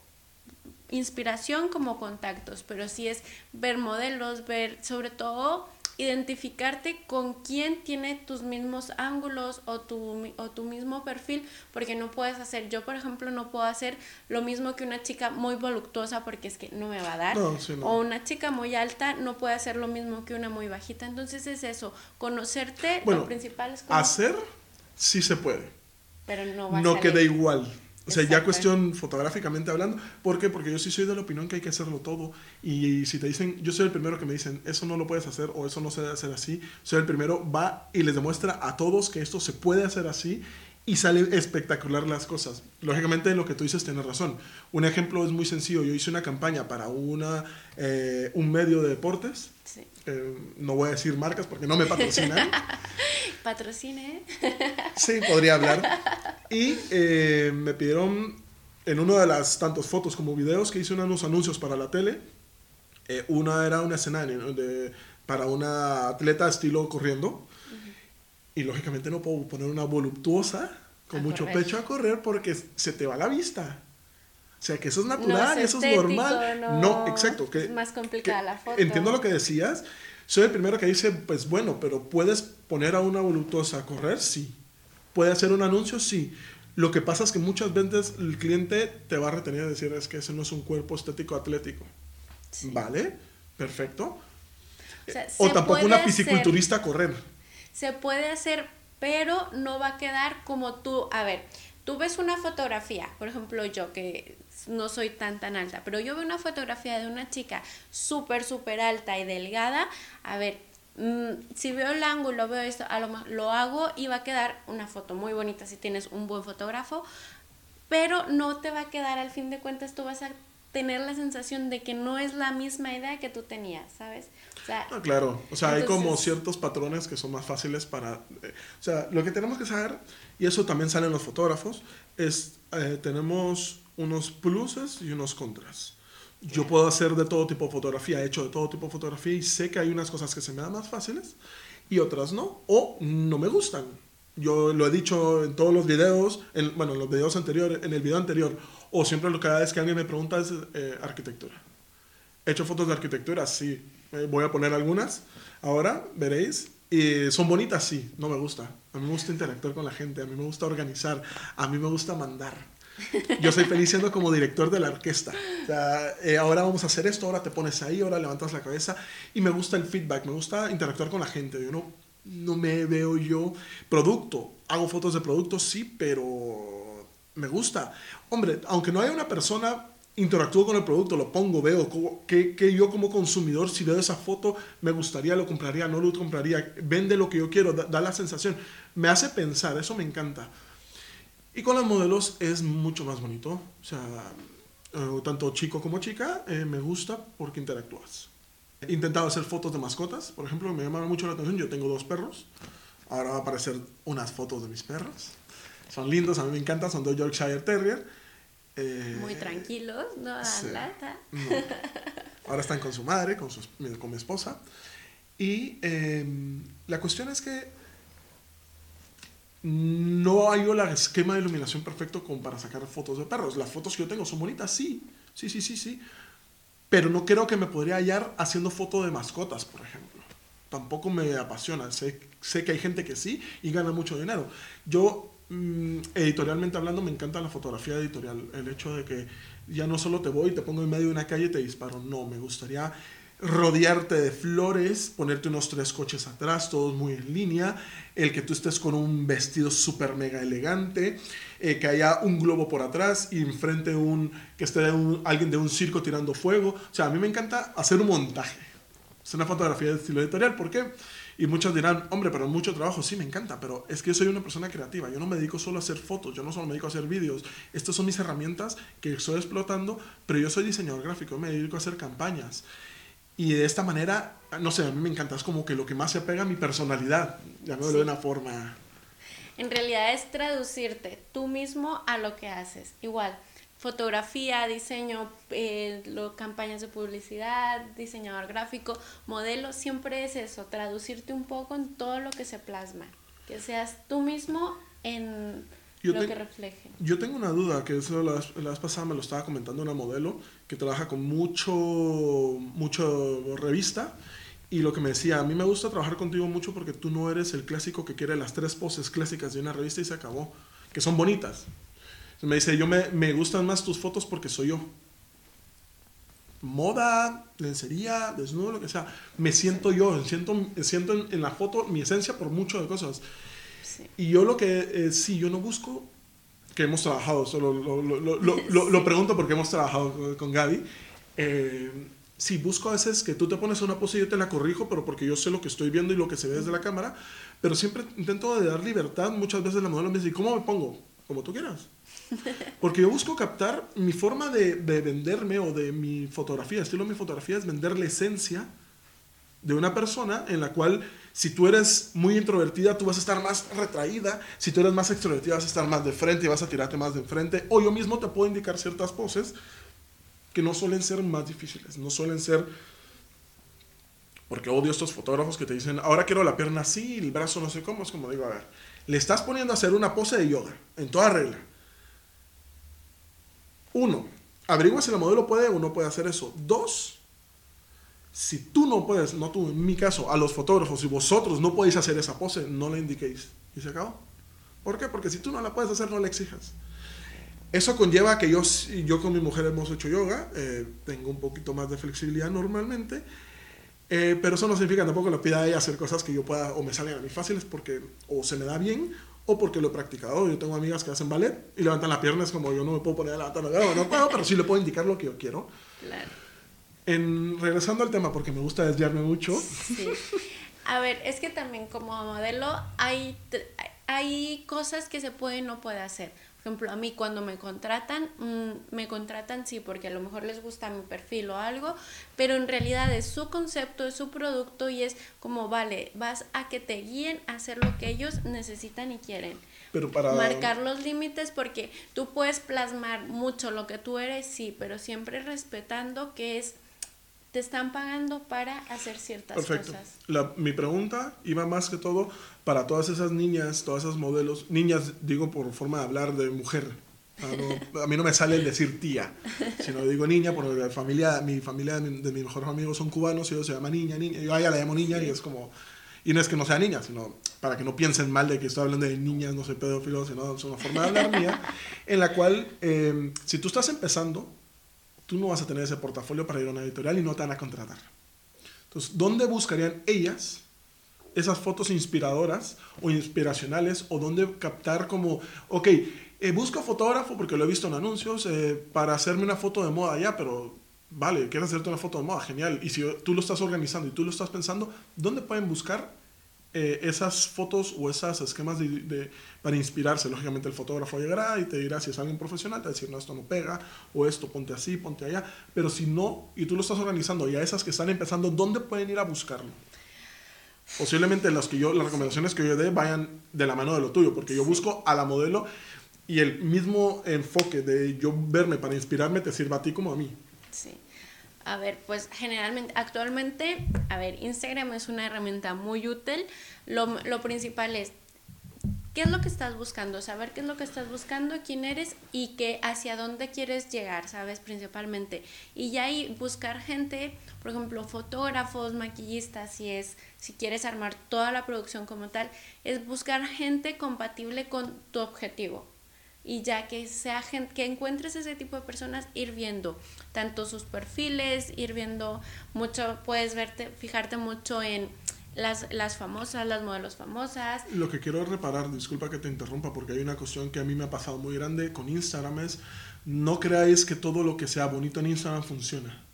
inspiración como contactos, pero sí es ver modelos, ver sobre todo identificarte con quién tiene tus mismos ángulos o tu, o tu mismo perfil, porque no puedes hacer, yo por ejemplo no puedo hacer lo mismo que una chica muy voluptuosa porque es que no me va a dar, o una chica muy alta no puede hacer lo mismo que una muy bajita, entonces es eso, conocerte, lo principal es hacer sí se puede, pero no va no queda igual. O sea, ya cuestión fotográficamente hablando. ¿Por qué? Porque yo sí soy de la opinión que hay que hacerlo todo. Y si te dicen, yo soy el primero que me dicen, eso no lo puedes hacer o eso no se debe hacer así, soy el primero, va y les demuestra a todos que esto se puede hacer así y sale espectacular las cosas. Lógicamente, lo que tú dices tienes razón. Un ejemplo es muy sencillo. Yo hice una campaña para una, eh, un medio de deportes. Eh, no voy a decir marcas porque no me patrocinan. *laughs* Patrocine. sí, podría hablar. Y eh, me pidieron en una de las tantas fotos como videos que hice unos anuncios para la tele. una era una escena de, para una atleta estilo corriendo y lógicamente no puedo poner una voluptuosa con mucho pecho a correr porque se te va la vista. O sea, que eso es natural, eso es normal. No, exacto. Que, es más complicada la foto. Entiendo lo que decías. Soy el primero que dice, pues bueno, pero ¿puedes poner a una voluptuosa a correr? Sí. ¿Puede hacer un anuncio? Sí. Lo que pasa es que muchas veces el cliente te va a retener a decir, es que ese no es un cuerpo estético atlético. ¿Vale? Perfecto. O, tampoco una fisiculturista correr. Se puede hacer, pero no va a quedar como tú. A ver, tú ves una fotografía, por ejemplo yo que no soy tan tan alta, pero yo veo una fotografía de una chica súper, súper alta y delgada, a ver, mm, si veo el ángulo, veo esto, a lo, lo hago y va a quedar una foto muy bonita si tienes un buen fotógrafo, pero no te va a quedar al fin de cuentas, tú vas a tener la sensación de que no es la misma idea que tú tenías, ¿sabes? O sea, ah, claro, o sea, hay como ciertos patrones que son más fáciles para... Eh, o sea, lo que tenemos que saber, y eso también sale en los fotógrafos, es, eh, tenemos unos pluses y unos contras. Yo puedo hacer de todo tipo de fotografía, he hecho de todo tipo de fotografía y sé que hay unas cosas que se me dan más fáciles y otras no, o no me gustan. Yo lo he dicho en todos los videos, en, bueno, en los videos anteriores, en el video anterior, o siempre lo cada vez que alguien me pregunta es eh, arquitectura. ¿He hecho fotos de arquitectura? Sí. Eh, voy a poner algunas. Ahora veréis. Son bonitas, sí. No me gusta. A mí me gusta interactuar con la gente. A mí me gusta organizar. A mí me gusta mandar. Yo soy feliz siendo como director de la orquesta. Eh, ahora vamos a hacer esto, ahora te pones ahí, ahora levantas la cabeza. Y me gusta el feedback, me gusta interactuar con la gente. Yo no, no me veo yo producto. Hago fotos de productos, sí, pero me gusta. Hombre, aunque no haya una persona interactúo con el producto, lo pongo, veo que, que, yo como consumidor, si veo esa foto, me gustaría, lo compraría, no lo compraría, vende lo que yo quiero, da la sensación, me hace pensar, eso me encanta. Y con los modelos es mucho más bonito. O sea, eh, tanto chico como chica, eh, me gusta porque interactúas. He intentado hacer fotos de mascotas, por ejemplo, me llamaron mucho la atención. Yo tengo dos perros. Ahora va a aparecer unas fotos de mis perros. Son lindos, a mí me encantan, son dos Yorkshire Terrier. Eh, Muy tranquilos, no dan lata. Ahora están con su madre, con, con mi esposa. Y em, la cuestión es que no hay el esquema de iluminación perfecto como para sacar fotos de perros. Las fotos que yo tengo son bonitas, sí, sí, sí, sí, sí. Pero no creo que me podría hallar haciendo fotos de mascotas, por ejemplo. Tampoco me apasiona. Sé, sé que hay gente que sí y gana mucho dinero. Yo, mm, editorialmente hablando, me encanta la fotografía editorial. El hecho de que ya no solo te voy te pongo en medio de una calle y te disparo. No, me gustaría rodearte de flores, ponerte unos tres coches atrás, todos muy en línea, el que tú estés con un vestido súper mega elegante, eh, que haya un globo por atrás y enfrente un, que esté alguien de un circo tirando fuego. O sea, a mí me encanta hacer un montaje. Es una fotografía de estilo editorial, ¿por qué? Y muchos dirán, hombre, pero mucho trabajo, sí, me encanta, pero es que yo soy una persona creativa, yo no me dedico solo a hacer fotos, yo no solo me dedico a hacer vídeos, estas son mis herramientas que estoy explotando, pero yo soy diseñador gráfico, me dedico a hacer campañas. Y de esta manera, no sé, a mí me encanta, es como que lo que más se apega a mi personalidad, ya sí. de una forma. En realidad es traducirte tú mismo a lo que haces. Igual, fotografía, diseño, eh, lo, campañas de publicidad, diseñador gráfico, modelo, siempre es eso, traducirte un poco en todo lo que se plasma. Que seas tú mismo en yo lo que refleje. Yo tengo una duda, que eso la, la vez pasada me lo estaba comentando una modelo que trabaja con mucho, mucho revista. Y lo que me decía, a mí me gusta trabajar contigo mucho porque tú no eres el clásico que quiere las tres poses clásicas de una revista y se acabó, que son bonitas. Me dice, yo me, me gustan más tus fotos porque soy yo. Moda, lencería, desnudo, lo que sea. Me siento yo, siento, siento en, en la foto mi esencia por mucho de cosas. Y yo lo que, eh, sí, yo no busco, que hemos trabajado, solo lo, lo, lo, lo *laughs* pregunto porque hemos trabajado con, Gaby, eh, sí, busco a veces que tú te pones una pose y yo te la corrijo, pero porque yo sé lo que estoy viendo y lo que se ve desde la cámara, pero siempre intento de dar libertad, muchas veces la modelo me dice, ¿cómo me pongo? Como tú quieras. Porque yo busco captar mi forma de, de venderme o de mi fotografía, estilo de mi fotografía es vender la esencia de una persona en la cual si tú eres muy introvertida, tú vas a estar más retraída. Si tú eres más extrovertida, vas a estar más de frente y vas a tirarte más de frente. O yo mismo te puedo indicar ciertas poses que no suelen ser más difíciles, no suelen ser... Porque odio estos fotógrafos que te dicen, ahora quiero la pierna así, el brazo no sé cómo. Es como digo, a ver, le estás poniendo a hacer una pose de yoga, en toda regla. Uno, averigua si la modelo puede o no puede hacer eso. Dos, si tú no puedes, no tú, en mi caso, a los fotógrafos, si vosotros no podéis hacer esa pose, no la indiquéis. Y se acabó. ¿Por qué? Porque si tú no la puedes hacer, no la exijas. Eso conlleva que yo, yo con mi mujer hemos hecho yoga, eh, tengo un poquito más de flexibilidad normalmente, Eh, pero eso no significa tampoco que le pida a ella hacer cosas que yo pueda o me salen a mí fáciles porque o se me da bien o porque lo he practicado. Yo tengo amigas que hacen ballet y levantan las piernas como yo no me puedo poner a levantar la no puedo, pero sí le puedo indicar lo que yo quiero. Claro. En, regresando al tema, porque me gusta desviarme mucho. Sí. A ver, es que también como modelo hay, hay cosas que se pueden o no puede hacer. Por ejemplo, a mí cuando me contratan, mm, me contratan sí porque a lo mejor les gusta mi perfil o algo, pero en realidad es su concepto, es su producto y es como, vale, vas a que te guíen a hacer lo que ellos necesitan y quieren. Pero para... Marcar los límites porque tú puedes plasmar mucho lo que tú eres, sí, pero siempre respetando que es te están pagando para hacer ciertas Perfecto. cosas. La, mi pregunta iba más que todo para todas esas niñas, todas esas modelos, niñas digo por forma de hablar de mujer. a mí no me sale el decir tía, sino digo niña, porque la familia, mi familia de, mi, mis mejores amigos son cubanos y ellos se llama niña, niña. Yo a ella la llamo niña y es como... Y no es que no sea niña, sino para que no piensen mal de que estoy hablando de niñas, no soy pedófilo, sino es una forma de hablar mía, en la cual, eh, si tú estás empezando, tú no vas a tener ese portafolio para ir a una editorial y no te van a contratar. Entonces, ¿dónde buscarían ellas esas fotos inspiradoras o inspiracionales o dónde captar como, ok, eh, busco fotógrafo porque lo he visto en anuncios eh, para hacerme una foto de moda ya, pero vale, quieres hacerte una foto de moda, genial. Y si tú lo estás organizando y tú lo estás pensando, ¿dónde pueden buscar eh, esas fotos o esos esquemas de, para inspirarse. Lógicamente el fotógrafo llegará y te dirá si es alguien profesional, te va a decir, no, esto no pega, o esto, ponte así, ponte allá. Pero si no, y tú lo estás organizando, y a esas que están empezando, ¿dónde pueden ir a buscarlo? Posiblemente las, que yo, las recomendaciones que yo dé vayan de la mano de lo tuyo, porque yo busco a la modelo y el mismo enfoque de yo verme para inspirarme te sirva a ti como a mí. Sí. A ver, pues generalmente, actualmente, a ver, Instagram es una herramienta muy útil. Lo, lo, principal es, ¿qué es lo que estás buscando? Saber qué es lo que estás buscando, quién eres y qué, hacia dónde quieres llegar, ¿sabes? Principalmente. Y ya ahí buscar gente, por ejemplo, fotógrafos, maquillistas, si es, si quieres armar toda la producción como tal, es buscar gente compatible con tu objetivo y ya que sea gente, que encuentres ese tipo de personas, ir viendo tanto sus perfiles, ir viendo mucho, puedes verte, fijarte mucho en las, las famosas, las modelos famosas. Lo que quiero reparar, disculpa que te interrumpa, porque hay una cuestión que a mí me ha pasado muy grande con Instagram es, no creáis que todo lo que sea bonito en Instagram funciona.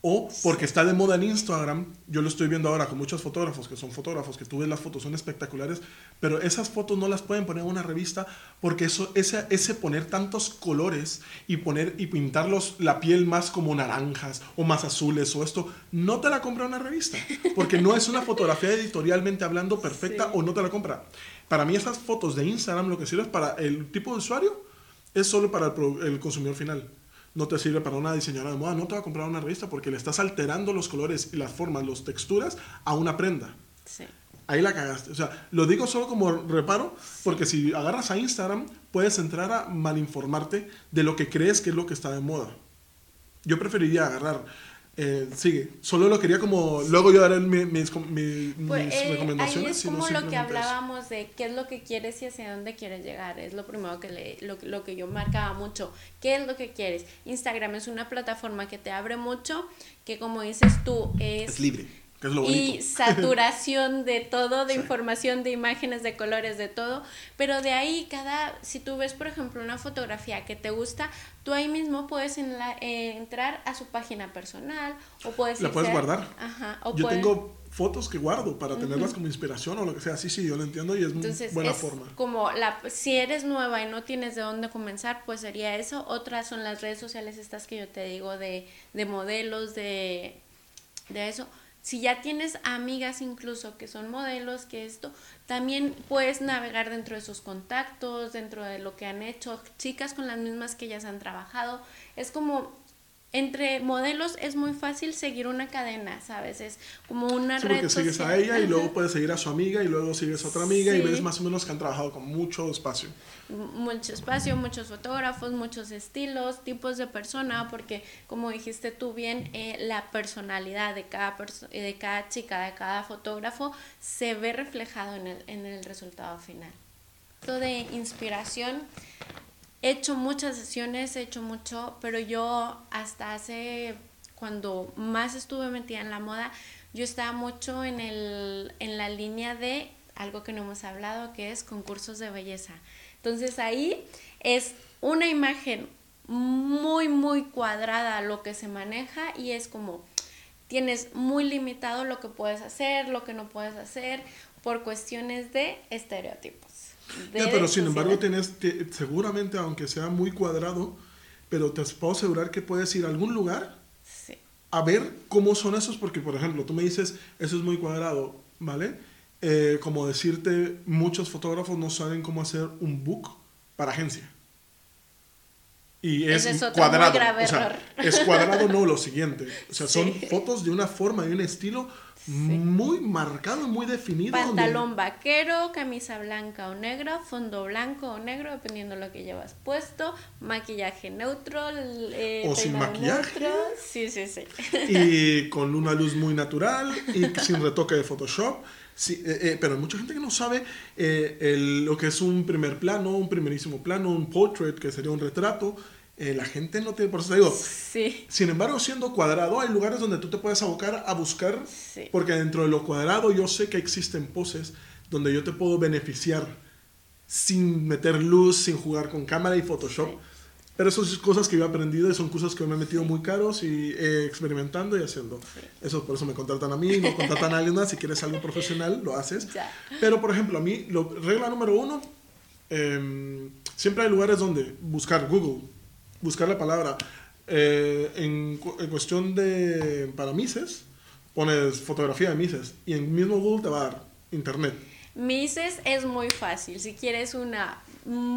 O porque está de moda en Instagram, yo lo estoy viendo ahora con muchos fotógrafos que son fotógrafos, que tú ves las fotos, son espectaculares, pero esas fotos no las pueden poner en una revista porque eso, ese, ese poner tantos colores y, poner, y pintarlos la piel más como naranjas o más azules o esto, no te la compra una revista, porque no es una fotografía editorialmente hablando perfecta o no te la compra. Para mí esas fotos de Instagram lo que sirve es para el tipo de usuario, es solo para el, el consumidor final no te sirve para una diseñadora de moda, no te va a comprar una revista porque le estás alterando los colores y las formas, las texturas a una prenda. Sí. Ahí la cagaste. O sea, lo digo solo como reparo, porque si agarras a Instagram, puedes entrar a malinformarte de lo que crees que es lo que está de moda. Yo preferiría agarrar eh, sigue. Solo lo quería como. Luego yo daré mis, mis, pues, eh, recomendaciones. Ahí es como lo que hablábamos de qué es lo que quieres y hacia dónde quieres llegar. Es lo primero que le, lo, lo que yo marcaba mucho. ¿Qué es lo que quieres? Instagram es una plataforma que te abre mucho, que como dices tú, es. Es libre y *laughs* saturación de todo, de información, de imágenes, de colores, de todo. Pero de ahí, cada, si tú ves, por ejemplo, una fotografía que te gusta, tú ahí mismo puedes en la, eh, entrar a su página personal o puedes... La puedes guardar. Ajá. O yo tengo fotos que guardo para tenerlas como inspiración o lo que sea. Sí, sí, yo lo entiendo y es Entonces, buena forma. Como la, si eres nueva y no tienes de dónde comenzar, pues sería eso. Otras son las redes sociales estas que yo te digo de, de modelos, de, de eso si ya tienes amigas incluso que son modelos, que esto, también puedes navegar dentro de sus contactos, dentro de lo que han hecho, chicas con las mismas que ellas han trabajado. Es como entre modelos es muy fácil seguir una cadena, ¿sabes? Es como una sí, porque sigues a ella y luego puedes seguir a su amiga y luego sigues a otra amiga y ves más o menos que han trabajado con mucho espacio. Mucho espacio, muchos fotógrafos, muchos estilos, tipos de persona, porque como dijiste tú bien, eh, la personalidad de cada, de cada chica, de cada fotógrafo, se ve reflejado en el, en el resultado final. Esto de inspiración He hecho muchas sesiones, he hecho mucho, pero yo hasta hace cuando más estuve metida en la moda, yo estaba mucho en, el, en la línea de algo que no hemos hablado, que es concursos de belleza. Entonces ahí es una imagen muy, muy cuadrada lo que se maneja y es como tienes muy limitado lo que puedes hacer, lo que no puedes hacer, por cuestiones de estereotipos. pero sin embargo tienes, seguramente aunque sea muy cuadrado, pero te puedo asegurar que puedes ir a algún lugar a ver cómo son esos, porque por ejemplo, tú me dices, eso es muy cuadrado, ¿vale? Eh, como decirte, muchos fotógrafos no saben cómo hacer un book para agencia. Y es, cuadrado. o sea, es cuadrado, no lo *laughs* siguiente. O sea, son fotos de una forma y un estilo muy marcado, muy definido. Pantalón vaquero, camisa blanca o negra, fondo blanco o negro, dependiendo de lo que llevas puesto, maquillaje neutro, eh, o sin maquillaje. Sí, sí, sí. Y con una luz muy natural y *laughs* sin retoque de Photoshop. Sí, eh, eh, pero hay mucha gente que no sabe lo que es un primer plano, un primerísimo plano, un portrait, que sería un retrato. Eh, la gente no tiene, por eso te digo, sí. sin embargo, siendo cuadrado, hay lugares donde tú te puedes abocar a buscar, porque dentro de lo cuadrado yo sé que existen poses donde yo te puedo beneficiar sin meter luz, sin jugar con cámara y Photoshop. Pero eso son cosas que yo he aprendido y son cosas que me he metido muy caros y experimentando y haciendo. Eso por eso me contratan a mí, no contratan a alguien más. Si quieres algo profesional, lo haces. Pero, por ejemplo, a mí, lo, regla número uno, em, siempre hay lugares donde buscar Google buscar la palabra. Eh, en, en, cuestión de para Mises, pones fotografía de Mises y en mismo Google te va a dar internet. Mises es muy fácil. Si quieres una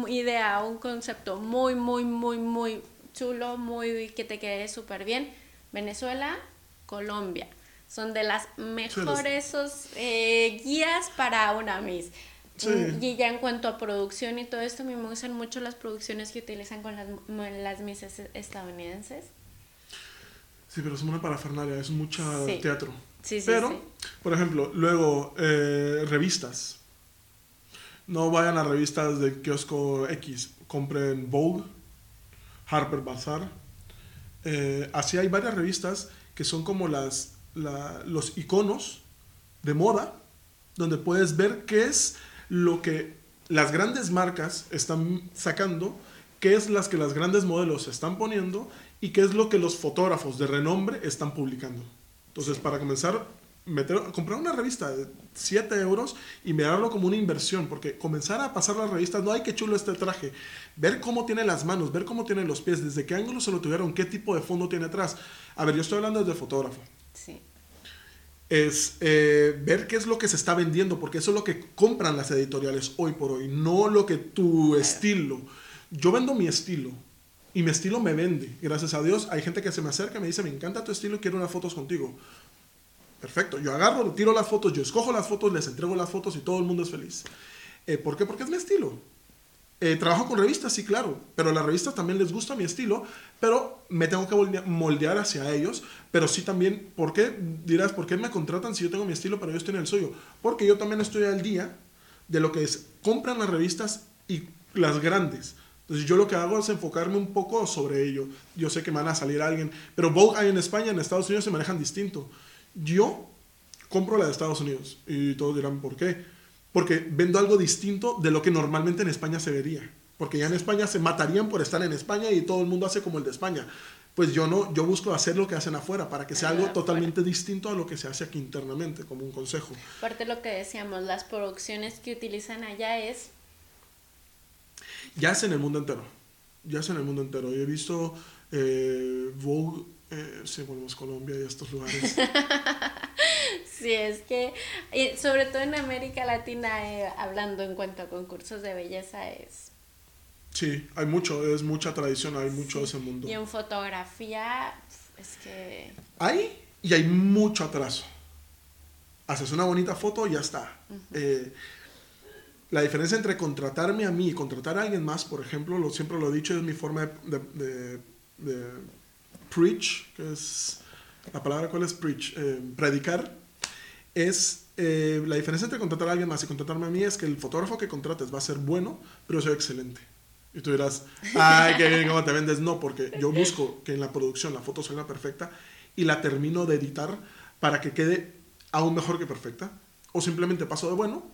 idea, un concepto muy, muy, muy, muy chulo, muy que te quede súper bien, Venezuela, Colombia. Son de las mejores eh, guías para una Miss. Y ya en cuanto a producción y todo esto, a mí me gustan mucho las producciones que utilizan con las, las misas estadounidenses. Sí, pero es una parafernalia, es mucho teatro. Sí, sí, pero, por ejemplo, luego, eh, revistas. No vayan a revistas de kiosco X, compren Vogue, Harper Bazaar. Eh, así hay varias revistas que son como las, los iconos de moda, donde puedes ver qué es lo que las grandes marcas están sacando, qué es las que las grandes modelos están poniendo y qué es lo que los fotógrafos de renombre están publicando. Entonces, para comenzar, meter, comprar una revista de 7 euros y mirarlo como una inversión, porque comenzar a pasar las revistas, no hay que chulo este traje, ver cómo tiene las manos, ver cómo tiene los pies, desde qué ángulo se lo tuvieron, qué tipo de fondo tiene atrás. A ver, yo estoy hablando desde fotógrafo. Sí es eh, ver qué es lo que se está vendiendo, porque eso es lo que compran las editoriales hoy por hoy, no lo que tu estilo. Yo vendo mi estilo y mi estilo me vende, gracias a Dios. Hay gente que se me acerca y me dice, me encanta tu estilo, quiero unas fotos contigo. Perfecto, yo agarro, tiro las fotos, yo escojo las fotos, les entrego las fotos y todo el mundo es feliz. Eh, ¿Por qué? Porque es mi estilo. Eh, trabajo con revistas, sí, claro, pero las revistas también les gusta mi estilo, pero me tengo que moldear hacia ellos, pero sí también, ¿por qué? Dirás, ¿por qué me contratan si yo tengo mi estilo, pero ellos tienen el suyo? Porque yo también estoy al día de lo que es, compran las revistas y las grandes. Entonces yo lo que hago es enfocarme un poco sobre ello. Yo sé que me van a salir alguien, pero Vogue en España, en Estados Unidos se manejan distinto. Yo compro la de Estados Unidos y todos dirán, ¿por qué? Porque vendo algo distinto de lo que normalmente en España se vería. Porque ya en España se matarían por estar en España y todo el mundo hace como el de España. Pues yo no, yo busco hacer lo que hacen afuera para que sea algo totalmente distinto a lo que se hace aquí internamente, como un consejo. Aparte lo que decíamos, las producciones que utilizan allá es... Ya es en el mundo entero. Ya es en el mundo entero. Yo he visto eh, Vogue, eh, si volvemos a Colombia y estos lugares. *laughs* Sí, es que, sobre todo en América Latina, eh, hablando en cuanto a concursos de belleza, es... Sí, hay mucho, es mucha tradición, hay mucho de ese mundo. Y en fotografía, es que... Hay y hay mucho atraso. Haces una bonita foto y ya está. Eh, la diferencia entre contratarme a mí y contratar a alguien más, por ejemplo, lo, siempre lo he dicho, es mi forma de, de, preach, que es la palabra cuál es preach, eh, predicar es eh, la diferencia entre contratar a alguien más y contratarme a mí es que el fotógrafo que contrates va a ser bueno, pero soy excelente. Y tú dirás, ay, qué bien, ¿cómo te vendes? No, porque yo busco que en la producción la foto salga perfecta y la termino de editar para que quede aún mejor que perfecta. O simplemente paso de bueno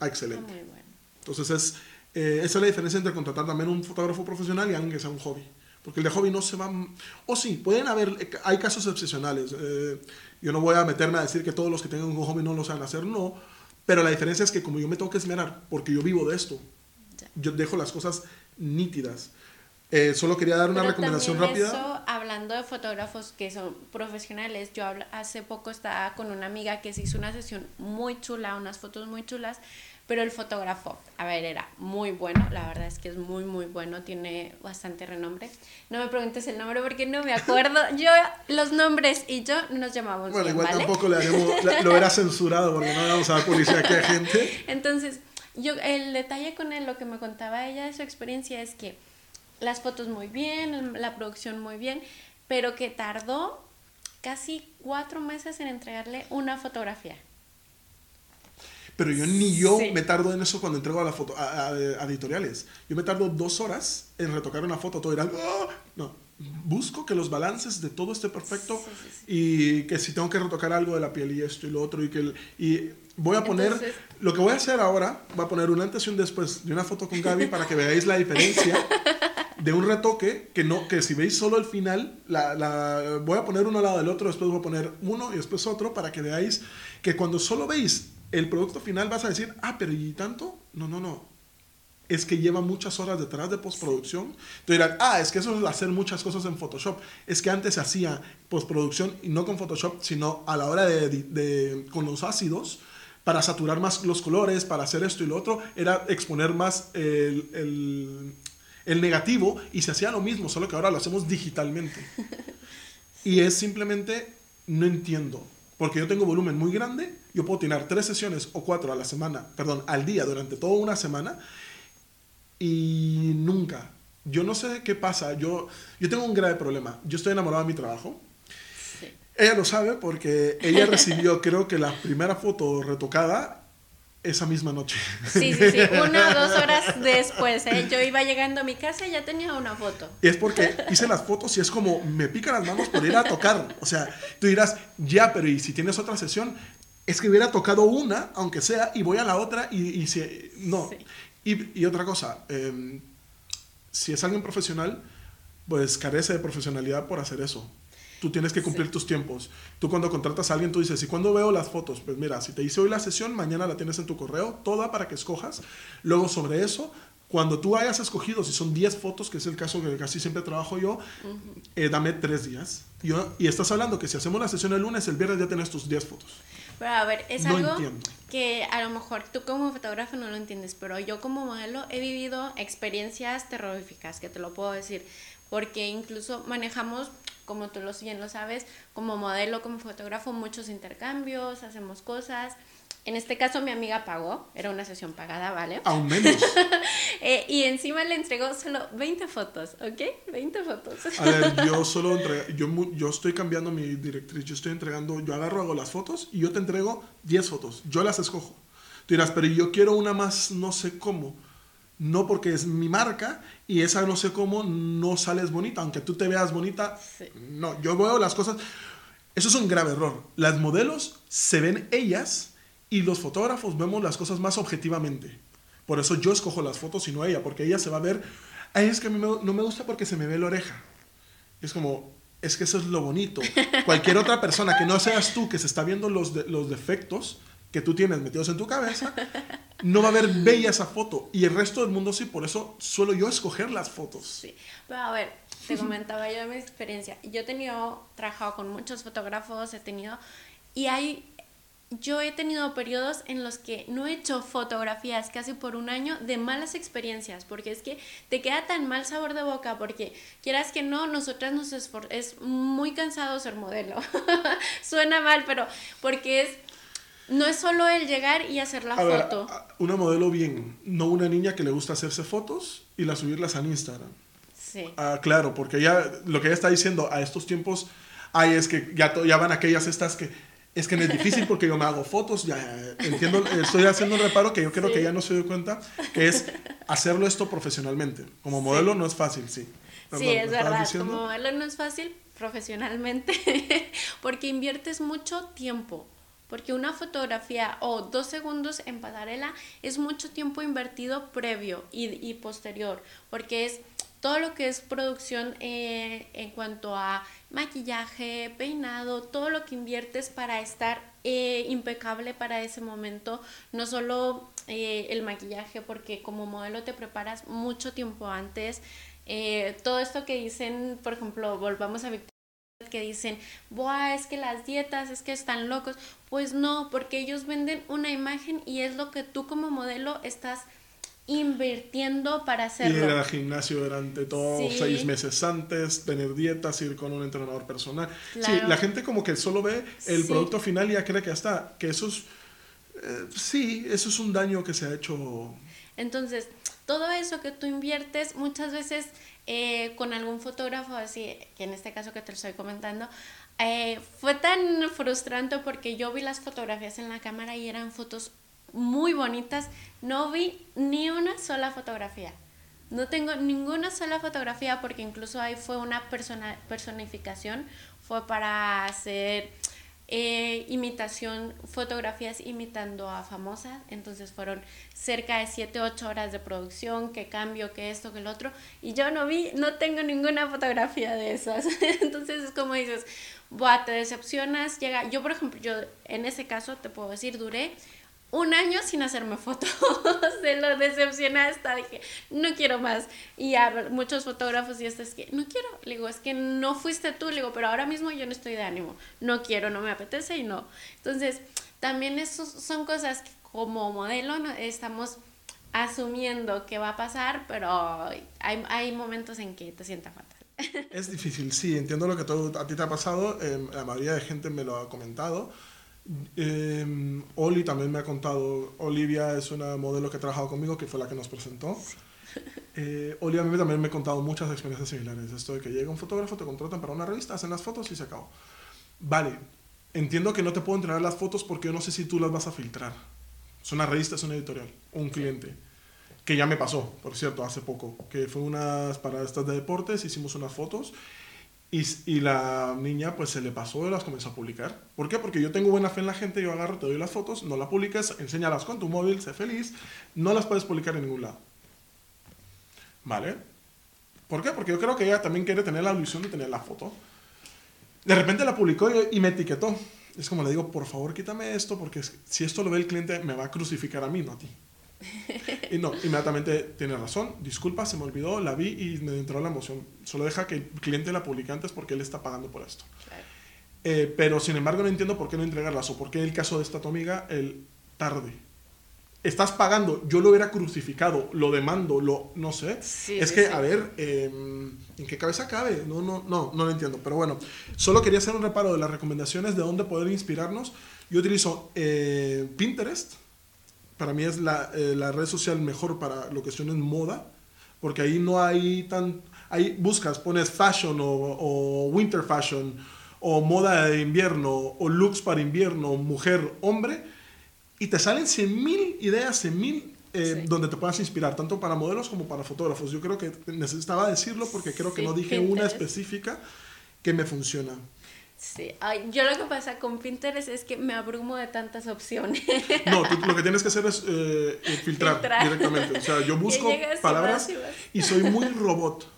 a excelente. Muy bueno. Entonces es, eh, esa es la diferencia entre contratar también un fotógrafo profesional y alguien que sea un hobby. Porque el de hobby no se va... O sí, pueden haber... Hay casos excepcionales. Eh, yo no voy a meterme a decir que todos los que tengan un hobby no lo saben hacer, no. Pero la diferencia es que como yo me tengo que esmerar, porque yo vivo de esto, yo dejo las cosas nítidas. Eh, solo quería dar una Pero recomendación rápida. Eso, hablando de fotógrafos que son profesionales, yo hace poco estaba con una amiga que se hizo una sesión muy chula, unas fotos muy chulas, pero el fotógrafo, a ver, era muy bueno, la verdad es que es muy, muy bueno, tiene bastante renombre. No me preguntes el nombre porque no me acuerdo. *laughs* Yo, los nombres y yo no nos llamamos Bueno, bien, igual ¿vale? tampoco le haremos, lo era censurado porque no le vamos a dar publicidad aquí a gente. Entonces, yo el detalle con él, lo que me contaba ella de su experiencia es que las fotos muy bien, la producción muy bien, pero que tardó casi cuatro meses en entregarle una fotografía. Pero yo ni yo Sí. me tardo en eso cuando entrego a, la foto, a, a- a editoriales. Yo me tardo dos horas en retocar una foto. Todo dirán, "Ah". no, busco que los balances de todo esté perfecto sí, sí. y que si tengo que retocar algo de la piel y esto y lo otro y que el- y voy a poner Entonces- lo que voy a hacer ahora voy a poner un antes y un después de una foto con Gaby para que veáis la diferencia de un retoque que no que si veis solo el final la, la- voy a poner uno al lado del otro después voy a poner uno y después otro para que veáis que cuando solo veis el producto final vas a decir ah pero y tanto no no no es que lleva muchas horas detrás de postproducción. Tú dirás, ah, es que eso es hacer muchas cosas en Photoshop. Es que antes se hacía postproducción y no con Photoshop, sino a la hora de, de- con los ácidos, para saturar más los colores, para hacer esto y lo otro, era exponer más el, el- el negativo y se hacía lo mismo, solo que ahora lo hacemos digitalmente. *laughs* Y es simplemente, no entiendo. Porque yo tengo volumen muy grande, yo puedo tener tres sesiones o cuatro a la semana, perdón, al día durante toda una semana y nunca. Yo no sé qué pasa. Yo, yo tengo un grave problema. Yo estoy enamorado de mi trabajo. Sí. Ella lo sabe porque ella recibió, *laughs* creo que la primera foto retocada esa misma noche. Sí, sí, sí, *laughs* una o dos horas después, ¿eh? Yo iba llegando a mi casa y ya tenía una foto. Es porque hice las fotos y es como me pican las manos por ir a tocar. O sea, tú dirás, ya, pero ¿y si tienes otra sesión? Es que hubiera tocado una, aunque sea, y voy a la otra y, y si... No. Sí. Y, y otra cosa, em, si es alguien profesional, pues carece de profesionalidad por hacer eso. Tú tienes que cumplir tus tiempos. Tú cuando contratas a alguien, tú dices, ¿y cuándo veo las fotos? Pues mira, si te hice hoy la sesión, mañana la tienes en tu correo, toda para que escojas. Luego sobre eso, cuando tú hayas escogido, si son 10 fotos, que es el caso que casi siempre trabajo yo, eh, dame 3 días. Yo- y estás hablando que si hacemos la sesión el lunes, el viernes ya tienes tus 10 fotos. Pero a ver, es No algo entiendo. que a lo mejor tú como fotógrafo no lo entiendes, pero yo como modelo he vivido experiencias terroríficas, que te lo puedo decir, porque incluso manejamos, como tú lo bien lo sabes, como modelo, como fotógrafo, muchos intercambios, hacemos cosas. En este caso mi amiga pagó, era una sesión pagada, ¿vale? Aún menos. *laughs* Eh, y encima le entregó solo 20 fotos, ¿ok? 20 fotos. A ver, *laughs* yo solo entrego, yo, yo estoy cambiando mi directriz, yo estoy entregando, yo agarro, hago las fotos y yo te entrego 10 fotos, yo las escojo. Tú dirás, pero yo quiero una más no sé cómo. No porque es mi marca y esa no sé cómo no sales bonita, aunque tú te veas bonita. Sí. No, yo veo las cosas. Eso es un grave error. Las modelos se ven ellas y los fotógrafos vemos las cosas más objetivamente. Por eso yo escojo las fotos y no ella, porque ella se va a ver, ay, es que a mí me- no me gusta porque se me ve la oreja. Es como, es que eso es lo bonito. *laughs* Cualquier otra persona que no seas tú, que se está viendo los, de- los defectos que tú tienes metidos en tu cabeza, no va a ver bella esa foto. Y el resto del mundo sí, por eso suelo yo escoger las fotos. Sí, pero a ver, te comentaba yo mi experiencia. Yo he tenido, trabajado con muchos fotógrafos, he tenido, y hay, yo he tenido periodos en los que no he hecho fotografías casi por un año de malas experiencias, porque es que te queda tan mal sabor de boca, porque quieras que no, nosotras nos es muy cansado ser modelo. *laughs* Suena mal, pero porque es, no es solo el llegar y hacer la A foto. a- una modelo bien, no una niña que le gusta hacerse fotos y las subirlas al Instagram. Sí. Ah, claro, porque ella, lo que ella está diciendo a estos tiempos, ay, es que ya, to- ya van aquellas estas que, es que no es difícil porque yo me hago fotos, ya entiendo, estoy haciendo un reparo que yo creo Sí. que ella no se dio cuenta, que es hacerlo esto profesionalmente. Como modelo no es fácil, sí. Sí, es ¿me verdad. diciendo? Como modelo no es fácil, profesionalmente *laughs* porque inviertes mucho tiempo. Porque una fotografía o dos segundos en pasarela es mucho tiempo invertido previo y, y posterior. Porque es todo lo que es producción eh, en cuanto a maquillaje, peinado, todo lo que inviertes para estar eh, impecable para ese momento, no solo eh, el maquillaje, porque como modelo te preparas mucho tiempo antes, todo esto que dicen, por ejemplo, volvamos a Victoria que dicen, Buah, es que las dietas, es que están locos. Pues no, porque ellos venden una imagen y es lo que tú como modelo estás invirtiendo para hacerlo. Ir al gimnasio durante todos seis meses antes, tener dietas, ir con un entrenador personal. Sí, la gente como que solo ve el producto final y ya cree que ya está. Que eso es, eh, sí, eso es un daño que se ha hecho. Entonces, todo eso que tú inviertes muchas veces eh, con algún fotógrafo así, que en este caso que te lo estoy comentando, eh, fue tan frustrante porque yo vi las fotografías en la cámara y eran fotos muy bonitas, no vi ni una sola fotografía. No tengo ninguna sola fotografía porque incluso ahí fue una persona, personificación, fue para hacer eh, imitación, fotografías imitando a famosas, entonces fueron cerca de 7, 8 horas de producción, que cambio, que esto, que el otro, y yo no vi, no tengo ninguna fotografía de esas, *laughs* entonces es como dices, Buah, te decepcionas, llega, yo por ejemplo, yo en ese caso te puedo decir, duré un año sin hacerme fotos, *laughs* de lo decepcionada está, dije, no quiero más. Y a muchos fotógrafos y esto es que, no quiero, le digo, es que no fuiste tú, le digo, pero ahora mismo yo no estoy de ánimo, no quiero, no me apetece y no. Entonces, también eso son cosas que como modelo estamos asumiendo que va a pasar, pero hay, hay momentos en que te sienta fatal. Es difícil, sí, entiendo lo que todo, a ti te ha pasado, eh, la mayoría de gente me lo ha comentado eh, Oli también me ha contado, Olivia es una modelo que ha trabajado conmigo, que fue la que nos presentó. *laughs* Eh, Oli a mí también me ha contado muchas experiencias similares. Esto de que llega un fotógrafo, te contratan para una revista, hacen las fotos y se acabó. Vale, entiendo que no te puedo entregar las fotos porque yo no sé si tú las vas a filtrar. Es una revista, es una editorial, un cliente. Que ya me pasó, por cierto, hace poco. Que fue unas para estas de deportes, hicimos unas fotos y, y, la niña pues se le pasó y las comenzó a publicar. ¿Por qué? Porque yo tengo buena fe en la gente, yo agarro, te doy las fotos, no las publicas, enséñalas con tu móvil, sé feliz, no las puedes publicar en ningún lado. ¿Vale? ¿Por qué? Porque yo creo que ella también quiere tener la ilusión de tener la foto. De repente la publicó y, me etiquetó. Es como le digo, por favor quítame esto porque si esto lo ve el cliente me va a crucificar a mí, no a ti. Y no, inmediatamente tiene razón, disculpa, se me olvidó, la vi y me entró la emoción. Solo deja que el cliente la publique antes porque él está pagando por esto. Eh, pero sin embargo no entiendo por qué no entregarlas o por qué el caso de esta tu amiga, el tarde. Estás pagando, yo lo hubiera crucificado, lo demando, lo no sé. es que, a ver, em, ¿en qué cabeza cabe? No, no, no, no lo entiendo. Pero bueno, solo quería hacer un reparo de las recomendaciones de dónde poder inspirarnos. Yo utilizo eh, Pinterest, para mí es la, eh, la, red social mejor para lo que en moda, porque ahí no hay tan... Ahí buscas, pones fashion o, o winter fashion, o moda de invierno, o looks para invierno, mujer, hombre, y te salen 100.000 ideas, 100.000 eh, donde te puedas inspirar, tanto para modelos como para fotógrafos. Yo creo que necesitaba decirlo porque creo que no dije una específica que me funciona. Sí, Ay, yo lo que pasa con Pinterest es que me abrumo de tantas opciones. No, lo que tienes que hacer es eh, eh, filtrar, directamente. O sea, yo busco palabras y, soy muy robot.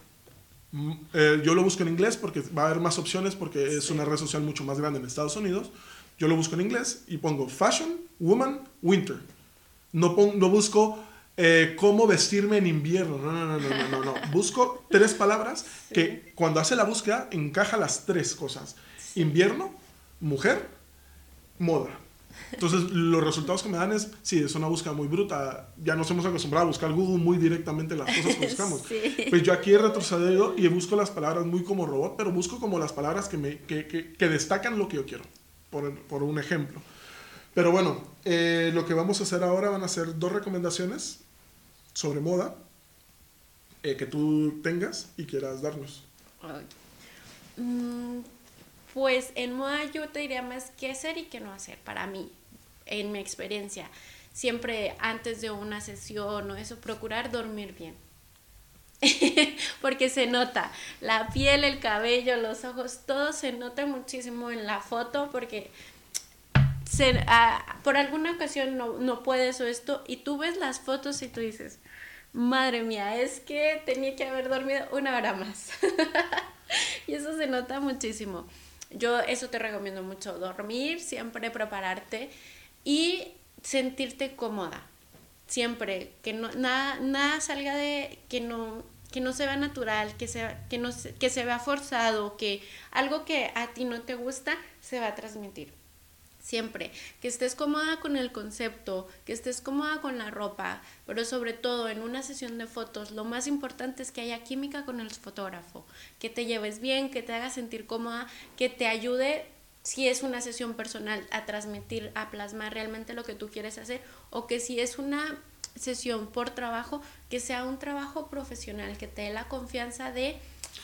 Mm, eh, yo lo busco en inglés porque va a haber más opciones porque es una red social mucho más grande en Estados Unidos. Yo lo busco en inglés y pongo fashion, woman, winter. No, pongo, no busco cómo vestirme en invierno. No, no, no, no, no, no. *laughs* Busco tres palabras que cuando hace la búsqueda encaja las tres cosas invierno, mujer, moda. Entonces, los resultados que me dan es, sí, es una búsqueda muy bruta. Ya nos hemos acostumbrado a buscar Google muy directamente las cosas que *laughs* buscamos. Pues yo aquí he retrocedido y busco las palabras muy como robot, pero busco como las palabras que, me, que, que, destacan lo que yo quiero, por, por un ejemplo. Pero bueno, eh, lo que vamos a hacer ahora van a ser dos recomendaciones sobre moda eh, que tú tengas y quieras darnos. Mm, pues en moda yo te diría más qué hacer y qué no hacer para mí, en mi experiencia. Siempre antes de una sesión o eso, procurar dormir bien. *laughs* porque se nota la piel, el cabello, los ojos, todo se nota muchísimo en la foto porque ah, por alguna ocasión no, no puedes o esto y tú ves las fotos y tú dices, madre mía, es que tenía que haber dormido una hora más. *laughs* y eso se nota muchísimo. Yo eso te recomiendo mucho, dormir, siempre prepararte y sentirte cómoda. Siempre, que no, nada, nada salga de que no, que no se vea natural, que, sea, que, no, que se vea forzado, que algo que a ti no te gusta se va a transmitir siempre, que estés cómoda con el concepto, que estés cómoda con la ropa, pero sobre todo en una sesión de fotos, lo más importante es que haya química con el fotógrafo, que te lleves bien, que te haga sentir cómoda, que te ayude si es una sesión personal a transmitir, a plasmar realmente lo que tú quieres hacer, o que si es una sesión por trabajo, que sea un trabajo profesional, que te dé la confianza de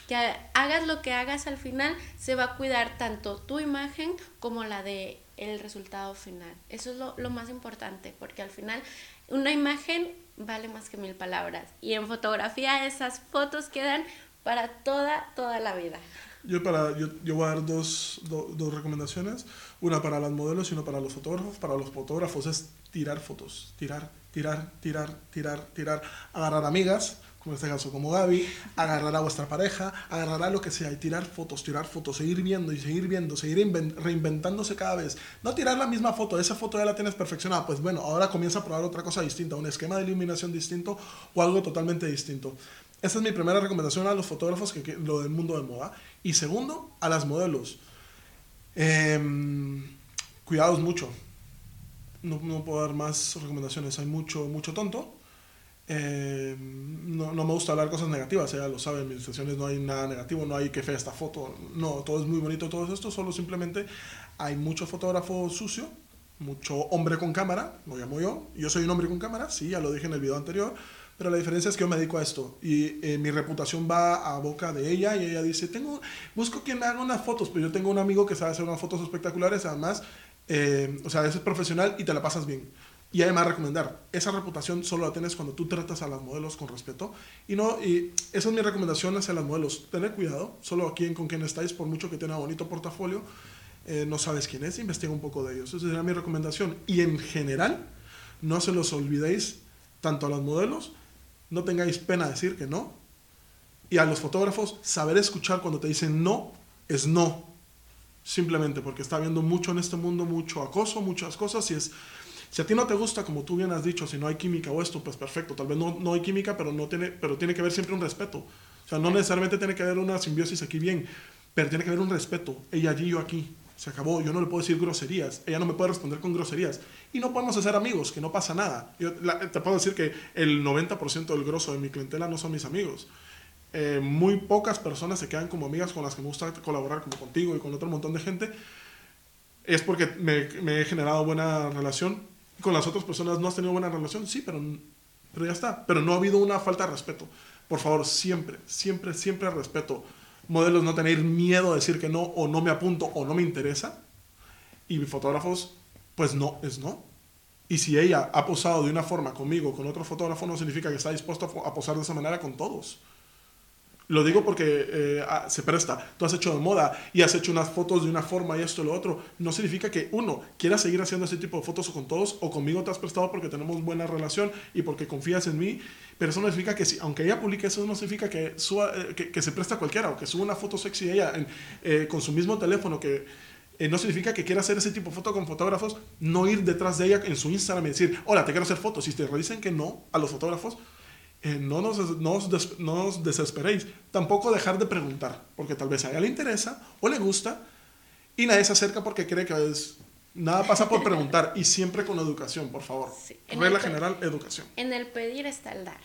que hagas lo que hagas al final, se va a cuidar tanto tu imagen como la de el resultado final. Eso es lo, más importante, porque al final una imagen vale más que mil palabras. Y en fotografía esas fotos quedan para toda, toda la vida. Yo, para, yo, yo voy a dar dos, dos recomendaciones, una para las modelos y una para los fotógrafos. Para los fotógrafos es tirar fotos, tirar, tirar, tirar, tirar, tirar, agarrar amigas, como en este caso como Gaby, agarrar a vuestra pareja, agarrar a lo que sea y tirar fotos, tirar fotos, seguir viendo y seguir viendo, seguir reinventándose cada vez. No tirar la misma foto, esa foto ya la tienes perfeccionada, pues bueno, ahora comienza a probar otra cosa distinta, un esquema de iluminación distinto o algo totalmente distinto. Esa es mi primera recomendación a los fotógrafos, que, lo del mundo de moda. Y segundo, a las modelos. Eh, cuidados mucho. No, no puedo dar más recomendaciones, hay mucho, mucho tonto eh, no, no, me gusta hablar cosas negativas, ya lo saben, en mis sesiones no hay nada negativo, no hay que fea esta foto, no, todo es muy bonito, todo esto, solo simplemente hay mucho fotógrafo sucio, mucho hombre con cámara, lo llamo yo, yo soy un hombre con cámara, sí, ya lo dije en el video anterior, pero la diferencia es que yo me dedico a esto y eh, mi reputación va a boca de ella y ella dice, tengo, busco quien me haga unas fotos, pero yo tengo un amigo que sabe hacer unas fotos espectaculares, además, eh, o sea, es profesional y te la pasas bien. Y además recomendar, esa reputación solo la tienes cuando tú tratas a las modelos con respeto. Y no y esa es mi recomendación hacia las modelos. Tener cuidado, solo a quién con quién estáis, por mucho que tenga bonito portafolio, eh, no sabes quién es, investiga un poco de ellos. Esa sería mi recomendación. Y en general, no se los olvidéis tanto a las modelos, no tengáis pena de decir que no. Y a los fotógrafos, saber escuchar cuando te dicen no es no. Simplemente porque está habiendo mucho en este mundo, mucho acoso, muchas cosas y es si a ti no te gusta, como tú bien has dicho, si no hay química o esto, pues perfecto. Tal vez no, no hay química, pero, no tiene, pero tiene que haber siempre un respeto. O sea, no necesariamente tiene que haber una simbiosis aquí bien, pero tiene que haber un respeto. Ella allí, yo aquí. Se acabó. Yo no le puedo decir groserías. Ella no me puede responder con groserías. Y no podemos hacer amigos, que no pasa nada. Yo te puedo decir que el 90% del grosso de mi clientela no son mis amigos. Eh, muy pocas personas se quedan como amigas con las que me gusta colaborar, como contigo y con otro montón de gente. Es porque me, me he generado buena relación con las otras personas no has tenido buena relación, sí, pero, pero ya está. Pero no ha habido una falta de respeto. Por favor, siempre, siempre, siempre respeto. Modelos no tener miedo a decir que no, o no me apunto, o no me interesa. Y fotógrafos, pues no, es no. Y si ella ha posado de una forma conmigo, con otro fotógrafo, no significa que está dispuesto a posar de esa manera con todos. Lo digo porque eh, ah, se presta. Tú has hecho de moda y has hecho unas fotos de una forma y esto y lo otro. No significa que uno quiera seguir haciendo ese tipo de fotos con todos o conmigo te has prestado porque tenemos buena relación y porque confías en mí. Pero eso no significa que, si, aunque ella publique eso, no significa que, suba, eh, que, se presta a cualquiera o que suba una foto sexy de ella eh, con su mismo teléfono que no significa que quiera hacer ese tipo de foto con fotógrafos, no ir detrás de ella en su Instagram y decir, hola, te quiero hacer fotos. Si te dicen que no a los fotógrafos, eh, no, nos, no, os desesperéis. Tampoco dejar de preguntar, porque tal vez a ella le interesa o le gusta y nadie se acerca porque cree que es... Nada pasa por preguntar y siempre con educación, por favor. Regla general, educación. En el pedir está el dar.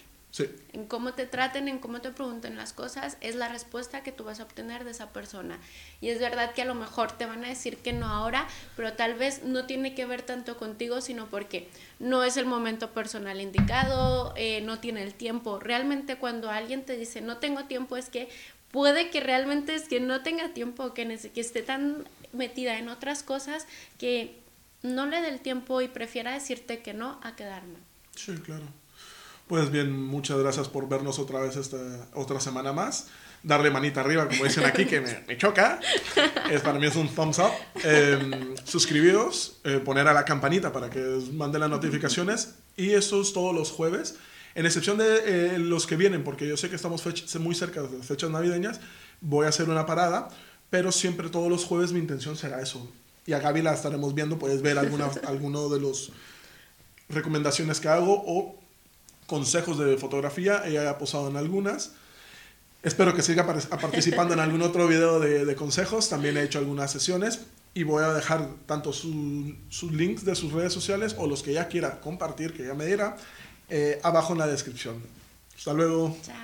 En cómo te traten, en cómo te pregunten las cosas, es la respuesta que tú vas a obtener de esa persona. Y es verdad que a lo mejor te van a decir que no ahora, pero tal vez no tiene que ver tanto contigo, sino porque no es el momento personal indicado, eh, no tiene el tiempo. Realmente cuando alguien te dice no tengo tiempo es que puede que realmente es que no tenga tiempo, que, que esté tan metida en otras cosas que no le dé el tiempo y prefiera decirte que no a quedarme. Sí, claro. Pues bien, muchas gracias por vernos otra vez esta otra semana más. Darle manita arriba, como dicen aquí, que me, choca. Es, para mí es un thumbs up. Eh, suscribiros, eh, poner a la campanita para que os mande las notificaciones. Y eso es todos los jueves. En excepción de eh, los que vienen, porque yo sé que estamos muy cerca de las fechas navideñas, voy a hacer una parada. Pero siempre todos los jueves mi intención será eso. Y a Gaby la estaremos viendo, puedes ver alguna, *laughs* alguno de los recomendaciones que hago o consejos de fotografía. Ella ha posado en algunas. Espero que siga par- participando en algún otro video de, de consejos. También he hecho algunas sesiones y voy a dejar tanto su- sus links de sus redes sociales o los que ella quiera compartir, que ella me dirá, eh, abajo en la descripción. Hasta luego. Chao.